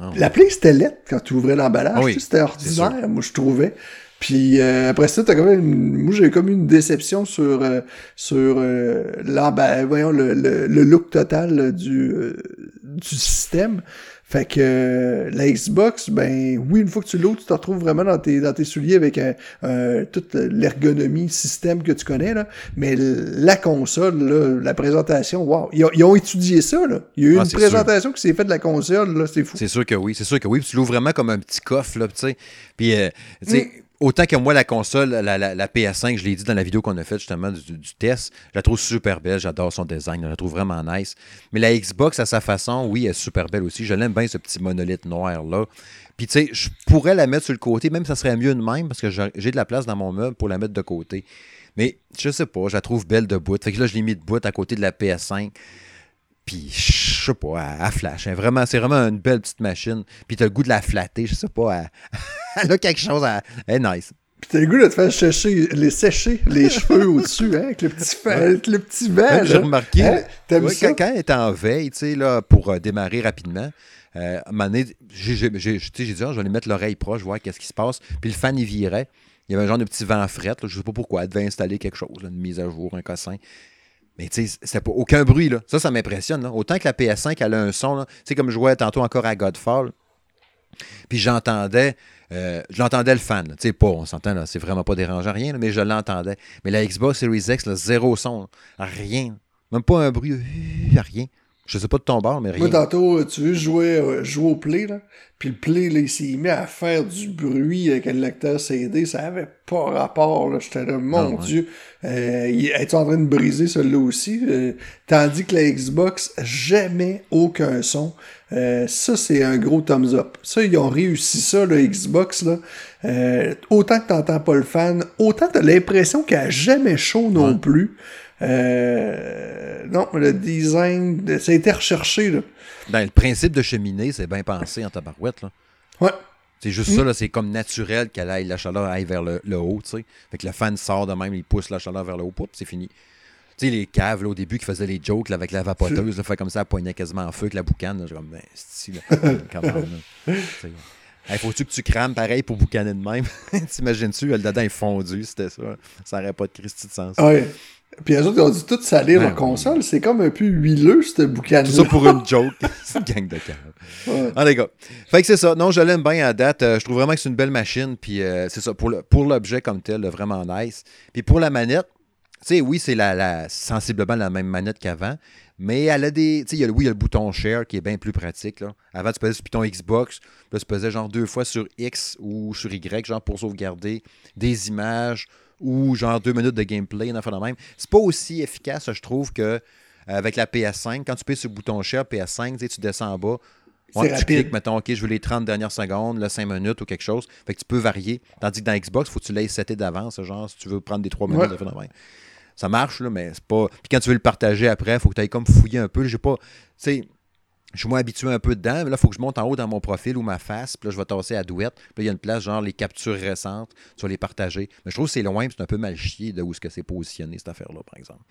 Ah la plaie, c'était lettre quand tu ouvrais l'emballage. c'était ordinaire, moi, je trouvais. Puis euh, après ça, t'as quand même moi j'ai comme une déception sur euh, sur euh, voyons le, le, look total du euh, du système. Fait que la Xbox, ben oui, une fois que tu l'ouvres, tu te retrouves vraiment dans tes, dans tes souliers avec toute l'ergonomie, système que tu connais, là. Mais la console, là, la présentation, wow. Ils, ont étudié ça, là. Il y a eu ah, une présentation qui s'est faite de la console, là, c'est fou. C'est sûr que oui, c'est sûr que oui. Puis tu l'ouvres vraiment comme un petit coffre, là, tu sais. Puis, tu sais, mm autant que moi, la console, la, la- la PS5, je l'ai dit dans la vidéo qu'on a faite justement du, test, je la trouve super belle. J'adore son design. Je la trouve vraiment nice. Mais la Xbox, à sa façon, oui, elle est super belle aussi. Je l'aime bien, ce petit monolithe noir-là. Puis, tu sais, je pourrais la mettre sur le côté, même ça serait mieux de même, parce que j'ai j'ai de la place dans mon meuble pour la mettre de côté. Mais je sais pas, je la trouve belle de bout. Fait que là, je l'ai mis de bout à côté de la PS5. Puis, je sais pas, elle flash. hein. Vraiment, c'est vraiment une belle petite machine. Puis, t'as le goût de la flatter, je sais pas. Elle, elle a quelque chose, à, elle est nice. Puis t'as le goût de te faire sécher les, sécher les cheveux au-dessus, hein, avec le petit, fa- avec le petit vent. Ouais, J'ai là. remarqué, Hein? Ouais, ça? quand, elle était en veille, tu sais, là, pour euh, démarrer rapidement, euh, à un moment donné, j'ai dit, Ah, je vais aller mettre l'oreille proche, voir qu'est-ce qui se passe. Puis le fan, il virait. Il y avait un genre de petit vent fret, là, je sais pas pourquoi. Elle devait installer quelque chose, là, une mise à jour, un cossin. Mais tu sais, c'était pas aucun bruit, là. Ça, ça m'impressionne. Autant que la PS5, elle a un son. Tu sais, comme je jouais tantôt encore à Godfall, puis j'entendais, euh, je l'entendais le fan, tu sais, pas, on s'entend, là, c'est vraiment pas dérangeant, rien, mais je l'entendais. Mais la Xbox Series X, là, zéro son, rien. Même pas un bruit, euh, rien. Je sais pas de ton bord, mais rien. Moi, tantôt, tu veux jouer, euh, jouer au play, là, puis le play, là, il s'est mis à faire du bruit avec un lecteur CD, ça avait pas rapport, là, j'étais là, mon Ah, ouais. Dieu, euh, es-tu en train de briser celui-là aussi? Euh, tandis que la Xbox, jamais aucun son. Euh, ça, c'est un gros thumbs up. Ça, ils ont réussi ça, la Xbox, là. Euh, autant que t'entends pas le fan, autant t'as l'impression qu'elle a jamais chaud non Ouais. plus. Euh, non, le design, de- ça a été recherché, là. Ben, le principe de cheminée, c'est bien pensé en tabarouette, là. Ouais. C'est juste ça, là, c'est comme naturel qu'elle aille, la chaleur aille vers le, le haut, tu sais. Fait que le fan sort de même, il pousse la chaleur vers le haut, c'est fini. Tu sais, les caves, là, au début, qui faisaient les jokes, là, avec la vapoteuse, là, fait comme ça, elle poignait quasiment en feu avec la boucane, là, comme, ben, c'est là. Hey, faut-tu que tu crames pareil pour boucaner de même? T'imagines-tu, le dedans est fondu, c'était ça. Ça n'aurait pas de Christy de sens. Ouais. Puis eux autres, ils ont dû tout salir Ben leur oui. console. C'est comme un peu huileux, ce boucan Tout ça pour une joke. c'est une gang de caves. Ouais. Ah, les gars. Fait que c'est ça. Non, je l'aime bien à date. Euh, je trouve vraiment que c'est une belle machine. Puis euh, c'est ça. Pour le- pour l'objet comme tel, là, vraiment nice. Puis pour la manette, tu sais, oui, c'est la, la- sensiblement la même manette qu'avant. Mais elle a des. Tu sais, il y a le- oui, il y a le bouton share qui est bien plus pratique. Là. Avant, tu pesais sur ton Xbox. Là, tu pesais genre deux fois sur X ou sur Y, genre pour sauvegarder des images ou genre deux minutes de gameplay, une affaire de même. C'est pas aussi efficace, je trouve, que euh, avec la PS5. Quand tu pèses sur le bouton share PS5, tu sais, tu descends en bas. Ouais, tu rapide. cliques, mettons, OK, je veux les 30 dernières secondes, le 5 minutes ou quelque chose. Fait que tu peux varier. Tandis que dans Xbox, il faut que tu l'aies seté d'avance. Genre, si tu veux prendre des 3 minutes, Ouais. de phénomène. ça marche, là, mais c'est pas. Puis quand tu veux le partager après, il faut que tu ailles comme fouiller un peu. J'ai pas. Tu sais, je suis moins habitué un peu dedans, mais là, il faut que je monte en haut dans mon profil ou ma face, puis là, je vais tasser à douette. Puis là, il y a une place, genre les captures récentes, tu vas les partager. Mais je trouve que c'est loin, c'est un peu mal chié de où est-ce que c'est positionné, cette affaire-là, par exemple.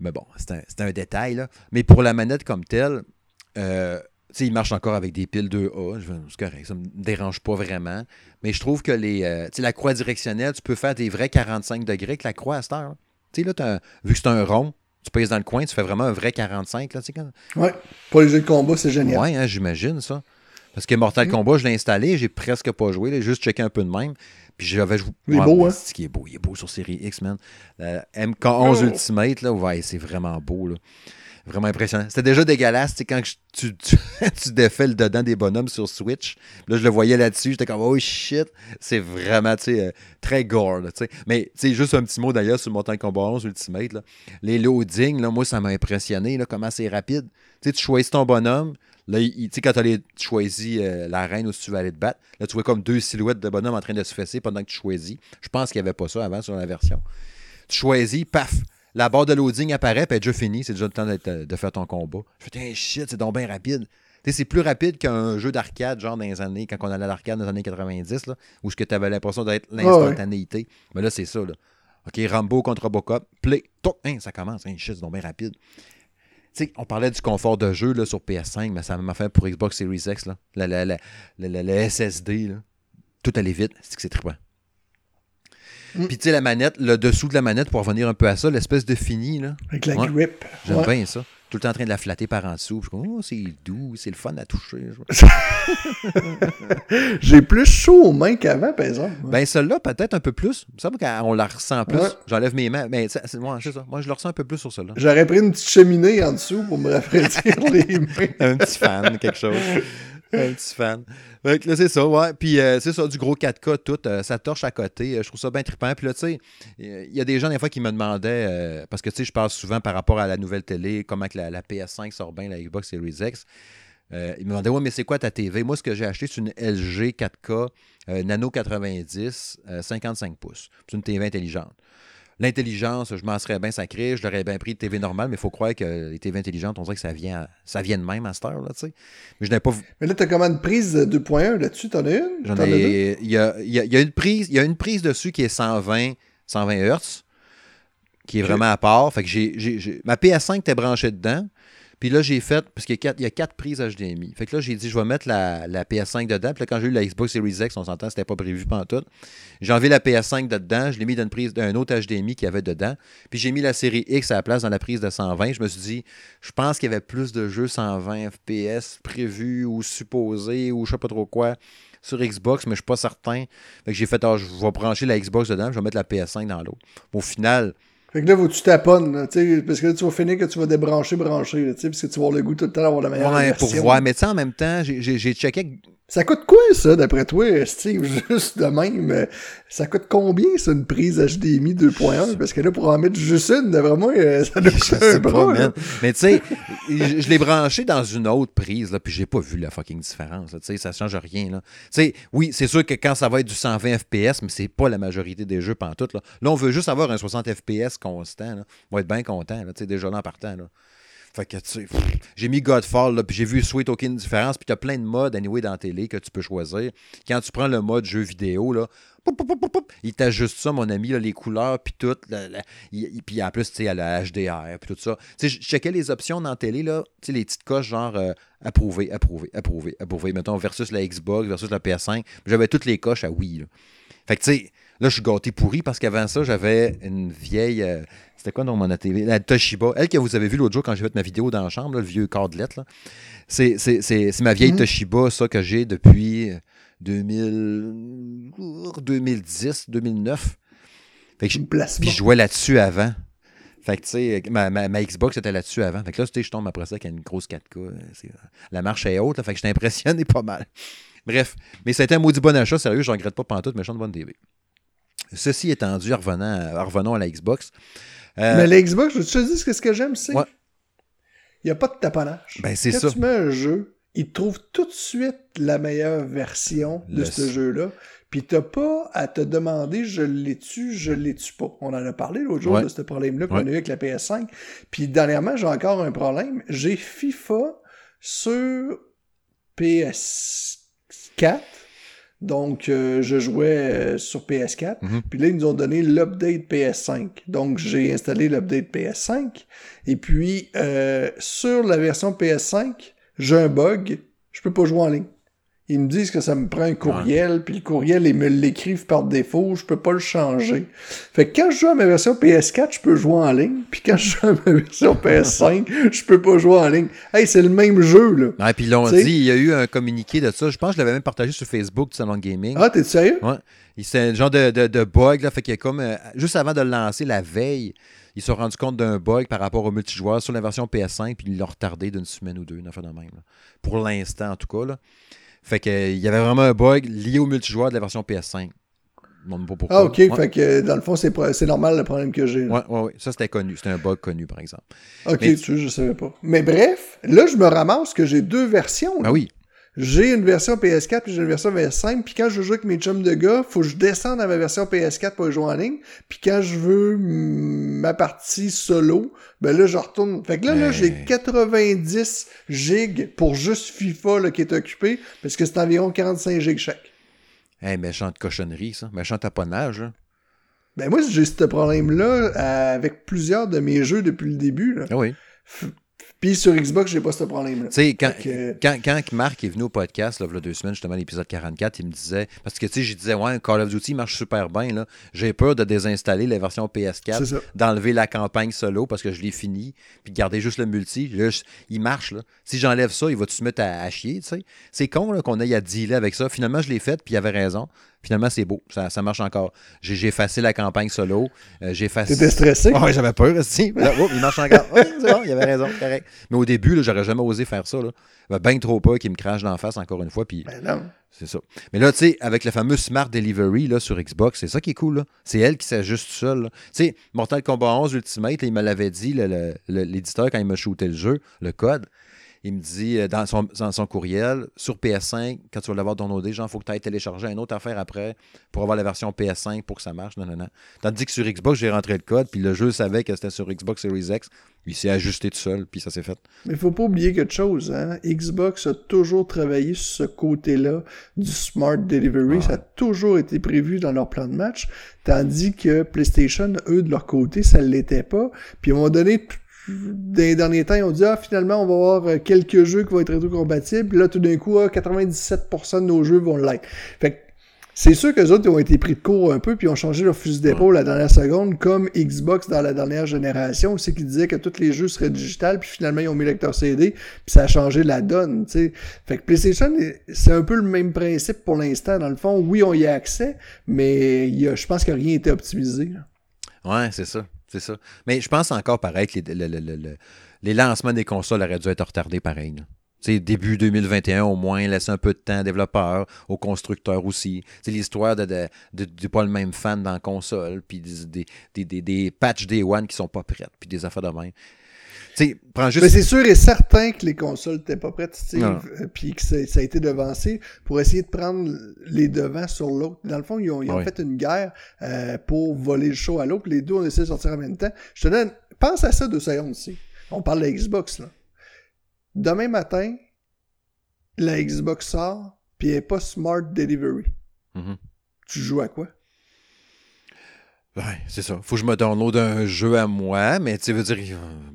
Mais bon, c'est un, détail, là. Mais pour la manette comme telle, euh, tu sais, il marche encore avec des piles 2A. Je- C'est correct, ça me dérange pas vraiment. Mais je trouve que les, euh, la croix directionnelle, tu peux faire des vrais 45 degrés avec la croix à cette heure. là. Là, vu que c'est un rond, tu pèses dans le coin, tu fais vraiment un vrai 45. Là, tu sais, quand... Ouais. Pour les jeux de combat, c'est génial. Ouais, hein, j'imagine ça. Parce que Mortal Mm. Kombat, je l'ai installé, j'ai presque pas joué, j'ai juste checké un peu de même. Puis j'avais joué. Il est beau, hein? C'est qui est beau, il est beau sur série X, man. Euh, MK11 Oh. Ultimate, là, ouais, c'est vraiment beau, là. Vraiment impressionnant. C'était déjà dégueulasse, tu sais, quand tu, tu, tu défais le dedans des bonhommes sur Switch. Là, je le voyais là-dessus, j'étais comme, oh shit, c'est vraiment, tu sais, euh, très gore, tu sais. Mais, tu sais, juste un petit mot d'ailleurs sur Mortal Kombat 11 Ultimate, là. Les loadings, là, moi, ça m'a impressionné, là, comment c'est rapide. Tu sais, tu choisis ton bonhomme, Là, sais, quand tu choisis euh, la reine où tu vas aller te battre, là, tu vois comme deux silhouettes de bonhommes en train de se fesser pendant que tu choisis. Je pense qu'il n'y avait pas ça avant sur la version. Tu choisis, paf, la barre de loading apparaît, puis elle est déjà finie. C'est déjà le temps euh, de faire ton combat. Je fais, shit, c'est donc bien rapide. C'est plus rapide qu'un jeu d'arcade, genre dans les années, quand on allait à l'arcade dans les années 90, là, où ce que tu avais l'impression d'être l'instantanéité. Mais là, c'est ça. Là. OK, Rambo contre Robocop, play, toc, hein, ça commence. Hein, shit, c'est donc bien rapide. On parlait du confort de jeu là, sur PS5, mais ça m'a fait pour Xbox Series X. Là. La SSD, là. tout allait vite. C'est que c'est trippant. Mm. Puis tu sais, la manette, le dessous de la manette, pour revenir un peu à ça, l'espèce de fini, là. Avec la Ouais. grip. J'aime Ouais. bien ça. Tout le temps en train de la flatter par en dessous. Je oh, c'est doux, c'est le fun à toucher. J'ai plus chaud aux mains qu'avant, par exemple. Ben, celle-là, peut-être un peu plus. Il me qu'on la ressent plus. Ouais. J'enlève mes mains. Mais ça, c'est- moi, ça. Moi, je le ressens un peu plus sur celle-là. J'aurais pris une petite cheminée en dessous pour me rafraîchir les mains. un petit fan, quelque chose. un petit fan. Là, c'est ça, ouais. Puis euh, c'est ça, du gros 4K, tout, euh, ça torche à côté. Euh, je trouve ça bien trippant. Puis là, tu sais, il y a des gens, des fois, qui me demandaient, euh, parce que, tu sais, je parle souvent par rapport à la nouvelle télé, comment que la, la PS5 sort bien, la Xbox Series X. Euh, ils me demandaient, ouais, mais c'est quoi ta TV? Moi, ce que j'ai acheté, c'est une LG 4K euh, Nano 90, euh, 55 pouces. C'est une TV intelligente. L'intelligence, je m'en serais bien sacré, je l'aurais bien pris de TV normale, mais il faut croire que les TV intelligentes, on dirait que ça vient, à- ça vient de même à cette heure, là, tu sais. Mais je n'ai pas vu. Mais là, t'as comment une prise de 2.1 là-dessus? T'en as une? J'en as ai. Il y a, il y a- il y a une prise, il y a une prise dessus qui est 120, 120 Hz, qui est vraiment à part. Fait que j'ai- ma PS5 était branchée dedans. Puis là, j'ai fait, parce qu'il y a quatre, prises HDMI. Fait que là, j'ai dit, je vais mettre la, la PS5 dedans. Puis là, quand j'ai eu la Xbox Series X, on s'entend, c'était pas prévu pendant tout. J'ai enlevé la PS5 de dedans, je l'ai mis dans une prise d'un autre HDMI qu'il y avait dedans. Puis j'ai mis la série X à la place dans la prise de 120. Je me suis dit, je pense qu'il y avait plus de jeux 120 FPS prévus ou supposés ou je sais pas trop quoi sur Xbox, mais je suis pas certain. Fait que j'ai fait, ah, je vais brancher la Xbox dedans, je vais mettre la PS5 dans l'autre. Au final, Fait que là, faut que tu taponnes, là, tu sais, parce que là, tu vas finir que tu vas débrancher, brancher, là, tu sais, parce que tu vas avoir le goût tout le temps d'avoir la meilleure ouais, version. pour voir. Mais tu sais, en même temps, j'ai checké. Ça coûte quoi, ça, d'après toi, Steve? Juste de même, euh, ça coûte combien, ça, une prise HDMI 2.1? Parce que là, pour en mettre juste une, d'après moi, euh, ça doit Je coûter un pas, bras, man. Mais tu sais, je, je l'ai branché dans une autre prise, là, puis j'ai pas vu la fucking différence. Tu sais, ça change rien. Là. Tu sais, oui, c'est sûr que quand ça va être du 120 FPS, mais c'est pas la majorité des jeux pantoute. Là. là, on veut juste avoir un 60 FPS constant. Là. On va être bien content, là, tu sais, déjà là en partant. Là. Fait que, tu j'ai mis Godfall, là, puis j'ai vu Sweet aucune différence, puis t'as plein de modes, anyway, dans la télé que tu peux choisir. Quand tu prends le mode jeu vidéo, là, il t'ajuste ça, mon ami, là, les couleurs, puis tout. il- puis en plus, tu sais, la HDR, puis tout ça. Tu sais, je checkais les options dans la télé, là, tu les petites coches genre euh, approuvé, approuvé, approuvé, approuvé, mettons, versus la Xbox, versus la PS5. J'avais toutes les coches à oui. Fait que, tu sais, là, je suis gâté pourri parce qu'avant ça, j'avais une vieille. euh, c'était quoi, non, mon TV? La Toshiba. Elle que vous avez vu l'autre jour quand j'ai fait ma vidéo dans la chambre, là, le vieux cordelette. C'est, ma vieille Mhm. Toshiba, ça, que j'ai depuis euh, 2000, 2010, 2009. Fait que je- Une place puis je jouais là-dessus avant. Fait que, tu sais, ma, ma, ma Xbox était là-dessus avant. Fait que là, tu sais, je tombe après ça avec une grosse 4K. euh, La marche est haute, là, fait que j'étais impressionné pas mal. Bref, mais c'était un maudit bon achat, sérieux, je regrette pas pantoute, mais je suis une bonne TV. Ceci étant dit, revenant revenons à la Xbox. Euh, Mais la Xbox, je te dis ce que, j'aime, c'est Ouais. il n'y a pas de taponnage. Ben, c'est ça. tu mets un jeu, il trouve tout de suite la meilleure version de Le- ce jeu-là. Puis t'as pas à te demander je l'ai-tu, je l'ai-tu pas? On en a parlé l'autre jour Ouais. de ce problème-là qu'on Ouais. a eu avec la PS5. Puis dernièrement, j'ai encore un problème. J'ai FIFA sur PS4. Donc, euh, je jouais euh, sur PS4. Mhm. Puis là, ils nous ont donné l'update PS5. Donc, j'ai installé l'update PS5. Et puis, euh, sur la version PS5, j'ai un bug. Je peux pas jouer en ligne. Ils me disent que ça me prend un courriel, puis le courriel, ils me l'écrivent par défaut, je peux pas le changer. Fait que quand je joue à ma version PS4, je peux jouer en ligne, puis quand je joue à ma version PS5, je peux pas jouer en ligne. Hey, c'est le même jeu, là. Ouais, puis ils l'ont Tu sais- dit, il y a eu un communiqué de ça. Je pense que je l'avais même partagé sur Facebook du Salon Gaming. Ah, t'es sérieux? Ouais. C'est un genre de, de, de bug, là. Fait qu'il y a comme. euh, juste avant de le lancer, la veille, ils se sont rendus compte d'un bug par rapport au multijoueur sur la version PS5, puis ils l'ont retardé d'une semaine ou deux, une affaire de même. là. Pour l'instant, en tout cas, là. Fait que, il y avait vraiment un bug lié au multijoueur de la version PS5. Je me demande pas pourquoi. Ah, ok. Ouais. Fait que, dans le fond, c'est c'est normal le problème que j'ai. là. Ouais, ouais. Ça, c'était connu. C'était un bug connu, par exemple. Ok, Mais- tu je savais pas. Mais bref, là, je me ramasse que j'ai deux versions. là. Ah oui. J'ai une version PS4 puis j'ai une version PS5. Puis quand je joue avec mes chums de gars, faut que je descende à ma version PS4 pour jouer en ligne. Puis quand je veux ma partie solo, ben là, je retourne. Fait que là, là j'ai 90 gigs pour juste FIFA là, qui est occupé parce que c'est environ 45 gigs chaque. Hey, méchante cochonnerie, ça. Méchant taponnage. hein. Ben moi, j'ai ce problème-là euh, avec plusieurs de mes jeux depuis le début. Là. Ah oui. Puis sur Xbox, j'ai pas ce problème-là. Tu sais, quand, que- quand, quand Marc est venu au podcast, là, il y a deux semaines, justement, l'épisode 44, il me disait. Parce que, tu sais, je disais, ouais, Call of Duty marche super bien, là. J'ai peur de désinstaller la version PS4, C'est ça. d'enlever la campagne solo parce que je l'ai fini, puis de garder juste le multi. Là, je- il marche, là. Si j'enlève ça, il va-tu se mettre à, à chier, tu sais? C'est con, là, qu'on aille à dealer avec ça. Finalement, je l'ai fait, puis il avait raison. Finalement, c'est beau. Ça, ça marche encore. J'ai effacé la campagne solo. Euh, j'ai effacé. T'étais stressé? Ouais, j'avais peur aussi. Là, oh, il marche encore. Oui, c'est bon, il avait raison, correct. Mais au début, j'aurais jamais osé faire ça. Là. Bien trop peur qu'il me crache d'en face encore une fois. Puis Ben non. c'est ça. Mais là, tu sais, avec le fameux Smart Delivery là, sur Xbox, c'est ça qui est cool. C'est elle qui s'ajuste seule. Tu sais, Mortal Kombat 11 Ultimate, là, il me l'avait dit, l'éditeur, quand il m'a shooté le jeu, le code. Il me dit euh, dans son, dans son courriel, sur PS5, quand tu vas l'avoir downloadé, genre, il faut que tu ailles télécharger une autre affaire après pour avoir la version PS5 pour que ça marche. Non, non, non. Tandis que sur Xbox, j'ai rentré le code, puis le jeu savait que c'était sur Xbox Series X. Il s'est ajusté tout seul, puis ça s'est fait. Mais faut pas oublier quelque chose, hein. Xbox a toujours travaillé sur ce côté-là du Smart Delivery. Ça a toujours été prévu dans leur plan de match. Tandis que PlayStation, eux, de leur côté, ça ne l'était pas. Puis à un moment donné, dans les derniers temps, ils ont dit Ah, finalement, on va avoir euh, quelques jeux qui vont être rétrocompatibles. Puis là, tout d'un coup, ah, 97% de nos jeux vont l'être. Fait que c'est sûr que les autres ont été pris de court un peu, puis ont changé leur fusil d'épaule la dernière seconde, comme Xbox dans la dernière génération, c'est qu'ils disaient que tous les jeux seraient digital, puis finalement ils ont mis lecteur CD, puis ça a changé la donne, sais. Fait que PlayStation, c'est un peu le même principe pour l'instant. Dans le fond, oui, on y a accès, mais je pense que rien n'était optimisé. Ouais, c'est ça. C'est ça. Mais je pense encore pareil que les, le- lancements des consoles auraient dû être retardés pareil. là. Début 2021 au moins, laisser un peu de temps aux développeurs, aux constructeurs aussi. C'est l'histoire de, de, pas le même fan dans la console, puis des, des, des patchs Day One qui sont pas prêtes, puis des affaires de même. Prends juste. Mais c'est sûr et certain que les consoles n'étaient pas prêtes, Steve, euh, puis que ça, a été devancé pour essayer de prendre les devants sur l'autre. Dans le fond, ils ont, ils ont Ouais. fait une guerre euh, pour voler le show à l'autre. Les deux ont essayé de sortir en même temps. Je te donne, pense à ça deux secondes ici. On parle de la Xbox, là. Demain matin, la Xbox sort, puis elle n'est pas Smart Delivery. Mhm. Tu joues à quoi? Ouais, c'est ça. Faut que je me download un jeu à moi, mais tu veux dire,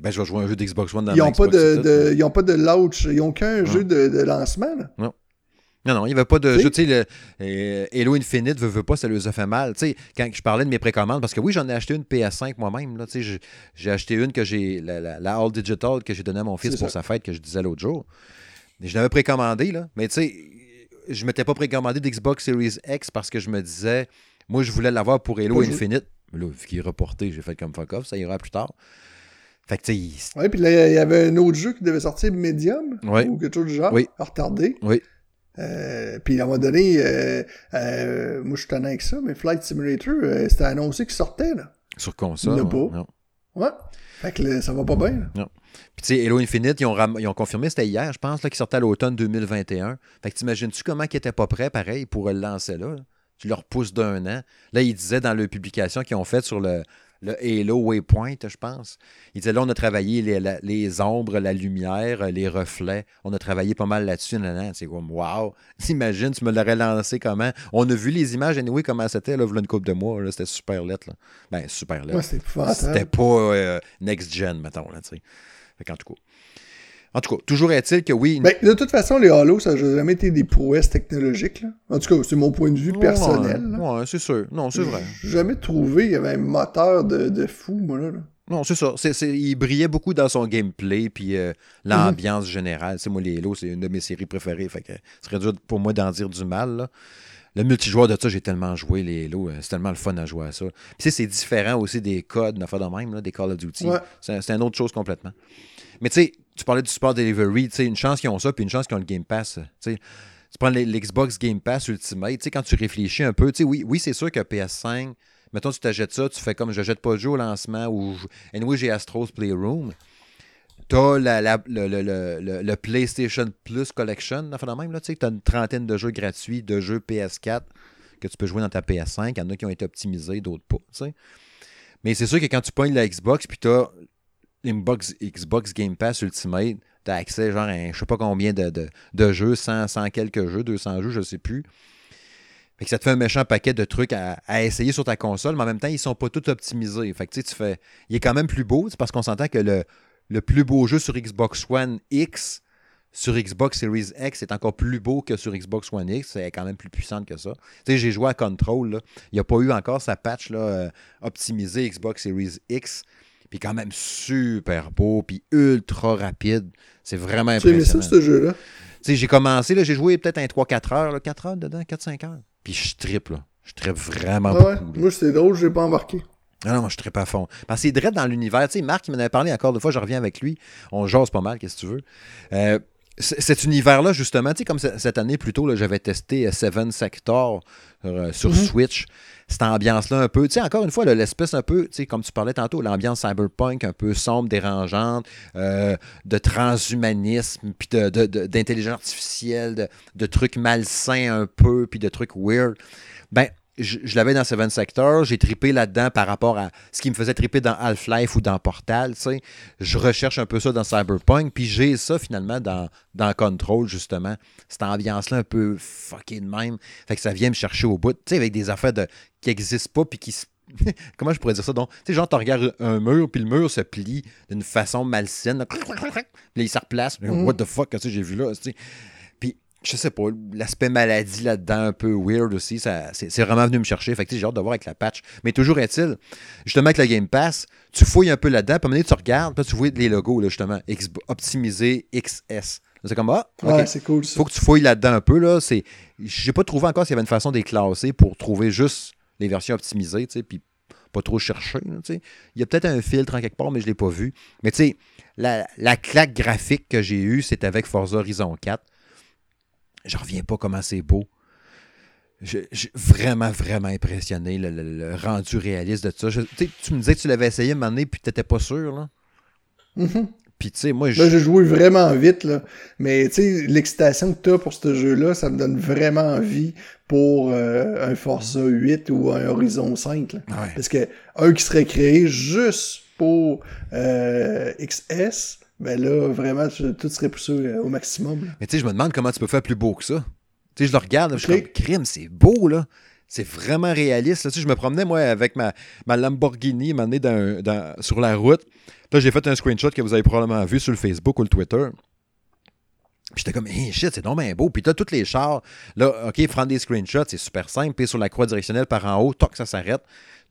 ben, je vais jouer un jeu d'Xbox One dans Ils n'ont pas de, ils ont pas de launch, ils n'ont qu'un Non. jeu de, de lancement. Là. Non, non, il n'y avait pas de Tu sais- euh, Halo Infinite, veut, veut pas, ça leur a fait mal. Tu sais, quand je parlais de mes précommandes, parce que oui, j'en ai acheté une PS5 moi-même. Tu sais, j'ai- acheté une que j'ai, la, la- la All Digital que j'ai donnée à mon fils pour ça. sa fête, que je disais l'autre jour. Je l'avais précommandé, là. Mais tu sais, je ne m'étais pas précommandé d'Xbox Series X parce que je me disais, moi, je voulais l'avoir pour Halo. Infinite. Mais là, vu qu'il est reporté, j'ai fait comme fuck off, ça ira plus tard. Fait que, tu il- Ouais, puis là, il y avait un autre jeu qui devait sortir Medium Ouais. ou quelque chose du genre, Oui. retardé. Oui. Euh, puis à un moment donné, euh, euh, moi je suis tanné avec ça, mais Flight Simulator, c'était annoncé qu'il sortait là. sur console. Il ouais, pas. non. Ouais. Fait que là, ça va pas bien. là. Puis tu sais, Halo Infinite, ils ont, ram- ils ont confirmé, c'était hier, je pense, là, qu'il sortait à l'automne 2021. Fait que t'imagines-tu comment ils n'étaient pas prêts, pareil, pour le lancer là? là? Leur pousses d'un an. Là, ils disaient dans leur publication qu'ils ont faite sur le, le Halo Waypoint, je pense. Ils disaient là, on a travaillé les, la- les ombres, la lumière, les reflets. On a travaillé pas mal là-dessus. C'est comme, wow! T'imagines, tu me l'aurais lancé comment? On a vu les images, anyway, comment c'était, là, une couple de mois. C'était super lettre, là. Ben, super lettre. Ouais, c'était pas euh, next-gen, mettons, là. Fait qu'en tout cas. En tout cas, toujours est-il que oui. Ben, de toute façon, les Halo, ça n'a jamais été des prouesses technologiques. Là. En tout cas, c'est mon point de vue personnel. Ouais, c'est sûr. Non, c'est vrai. J'ai jamais trouvé qu'il y avait un moteur de, de fou, moi, là. Non, c'est ça. Il brillait beaucoup dans son gameplay, puis euh, l'ambiance générale. C'est moi, les Halo, c'est une de mes séries préférées. Fait que ce serait dur pour moi d'en dire du mal. là. Le multijoueur de ça, j'ai tellement joué les Halo. euh, C'est tellement le fun à jouer à ça. Puis c'est différent aussi des codes, une affaire de même, là, des Call of Duty. Ouais. C'est, c'est une autre chose complètement. Mais tu sais, tu parlais du support delivery, tu sais, une chance qu'ils ont ça, puis une chance qu'ils ont le Game Pass. Tu prends l'Xbox Game Pass Ultimate, tu sais, quand tu réfléchis un peu, tu sais, oui, oui c'est sûr que PS5, mettons, tu t'achètes ça, tu fais comme je jette pas le jeu au lancement ou. je- Anyway, j'ai Astro's Playroom. T'as la, la- le, le- le- le- PlayStation Plus Collection, enfin, même, là, tu sais, t'as une trentaine de jeux gratuits, de jeux PS4 que tu peux jouer dans ta PS5. Il y en a qui ont été optimisés, d'autres pas, tu sais. Mais c'est sûr que quand tu pognes la Xbox, puis t'as Xbox Game Pass Ultimate, t'as accès genre à un- je sais pas combien de, de- jeux, 100, 100 quelques jeux, 200 jeux, je sais plus. Fait que ça te fait un méchant paquet de trucs à, essayer sur ta console, mais en même temps, ils sont pas tous optimisés. Fait que tu tu fais. Il est quand même plus beau, parce qu'on s'entend que le, le plus beau jeu sur Xbox One X, sur Xbox Series X, est encore plus beau que sur Xbox One X. C'est quand même plus puissante que ça. Tu sais, j'ai joué à Control, là. Il n'y a pas eu encore sa patch là, euh, optimisée Xbox Series X. Puis quand même super beau, puis ultra rapide. C'est vraiment Tu aimais impressionnant. ça, ce jeu-là? J'ai commencé, là, j'ai joué peut-être un 3-4 heures, là, 4 heures dedans, 4-5 heures. Puis je tripe, là. Je tripe vraiment Ah ouais? beaucoup. Moi, c'est drôle, j'ai pas embarqué. Non, moi, je tripe à fond. Parce que c'est direct dans l'univers. Tu sais, Marc, il m'en avait parlé encore deux fois, je reviens avec lui. On jase pas mal, qu'est-ce que tu veux. Euh, cet univers-là, justement, tu sais, comme ce- cette année plus tôt, j'avais testé Seven Sector euh, sur Mhm. Switch. Cette ambiance-là, un peu, tu sais, encore une fois, l'espèce un peu, tu sais, comme tu parlais tantôt, l'ambiance cyberpunk un peu sombre, dérangeante, euh, de transhumanisme, puis d'intelligence artificielle, de, de trucs malsains un peu, puis de trucs weird. Ben, je, je l'avais dans Seven Sector, j'ai tripé là-dedans par rapport à ce qui me faisait triper dans Half-Life ou dans Portal, tu sais. Je recherche un peu ça dans Cyberpunk, puis j'ai ça finalement dans, dans Control, justement. Cette ambiance-là un peu fucké de même. Fait que ça vient me chercher au bout, tu sais, avec des affaires de, qui n'existent pas, puis qui se Comment je pourrais dire ça donc? Tu sais, genre, tu regardes un mur, puis le mur se plie d'une façon malsaine. là. Il se replace. Mhm. What the fuck, qu'est-ce que j'ai vu là? Je sais pas, l'aspect maladie là-dedans, un peu weird aussi, ça, c'est, c'est vraiment venu me chercher. Fait que j'ai hâte de voir avec la patch. Mais toujours est-il, justement, avec le Game Pass, tu fouilles un peu là-dedans, puis à un moment donné, tu regardes, puis tu vois les logos, là, justement, X- optimisé XS. C'est comme, ah, ok. Ouais, c'est cool ça. faut que tu fouilles là-dedans un peu. Là. C'est... J'ai pas trouvé encore s'il y avait une façon de les classer pour trouver juste les versions optimisées, tu sais, puis pas trop chercher. là, tu sais. Il y a peut-être un filtre en quelque part, mais je l'ai pas vu. Mais tu sais, la, la claque graphique que j'ai eue, c'est avec Forza Horizon 4. Je reviens pas comment c'est beau. Je- vraiment, vraiment impressionné, le, le- le rendu réaliste de ça. Je- tu tu me disais que tu l'avais essayé un moment donné, puis tu n'étais pas sûr. Là. Mhm. Puis tu sais, moi, je... Là, j'ai joué vraiment vite, là. Mais, tu sais, l'excitation que t'as pour ce jeu-là, ça me donne vraiment envie pour euh, un Forza 8 ou un Horizon 5, là. Ouais. Parce que un qui serait créé juste pour euh, XS, ben là, vraiment, tout serait poussé euh, au maximum. là. Mais tu sais, je me demande comment tu peux faire plus beau que ça. Tu sais, je le regarde, je suis comme, crime, c'est beau, là. C'est vraiment réaliste. Là. Tu sais, je me promenais, moi, avec ma, ma Lamborghini, donné, dans- dans- sur la route. Là, j'ai fait un screenshot que vous avez probablement vu sur le Facebook ou le Twitter. Puis j'étais comme, hey, shit, c'est donc bien beau. Puis t'as tous les chars. Là, OK, prendre des screenshots, c'est super simple. Puis sur la croix directionnelle par en haut, toc, ça s'arrête.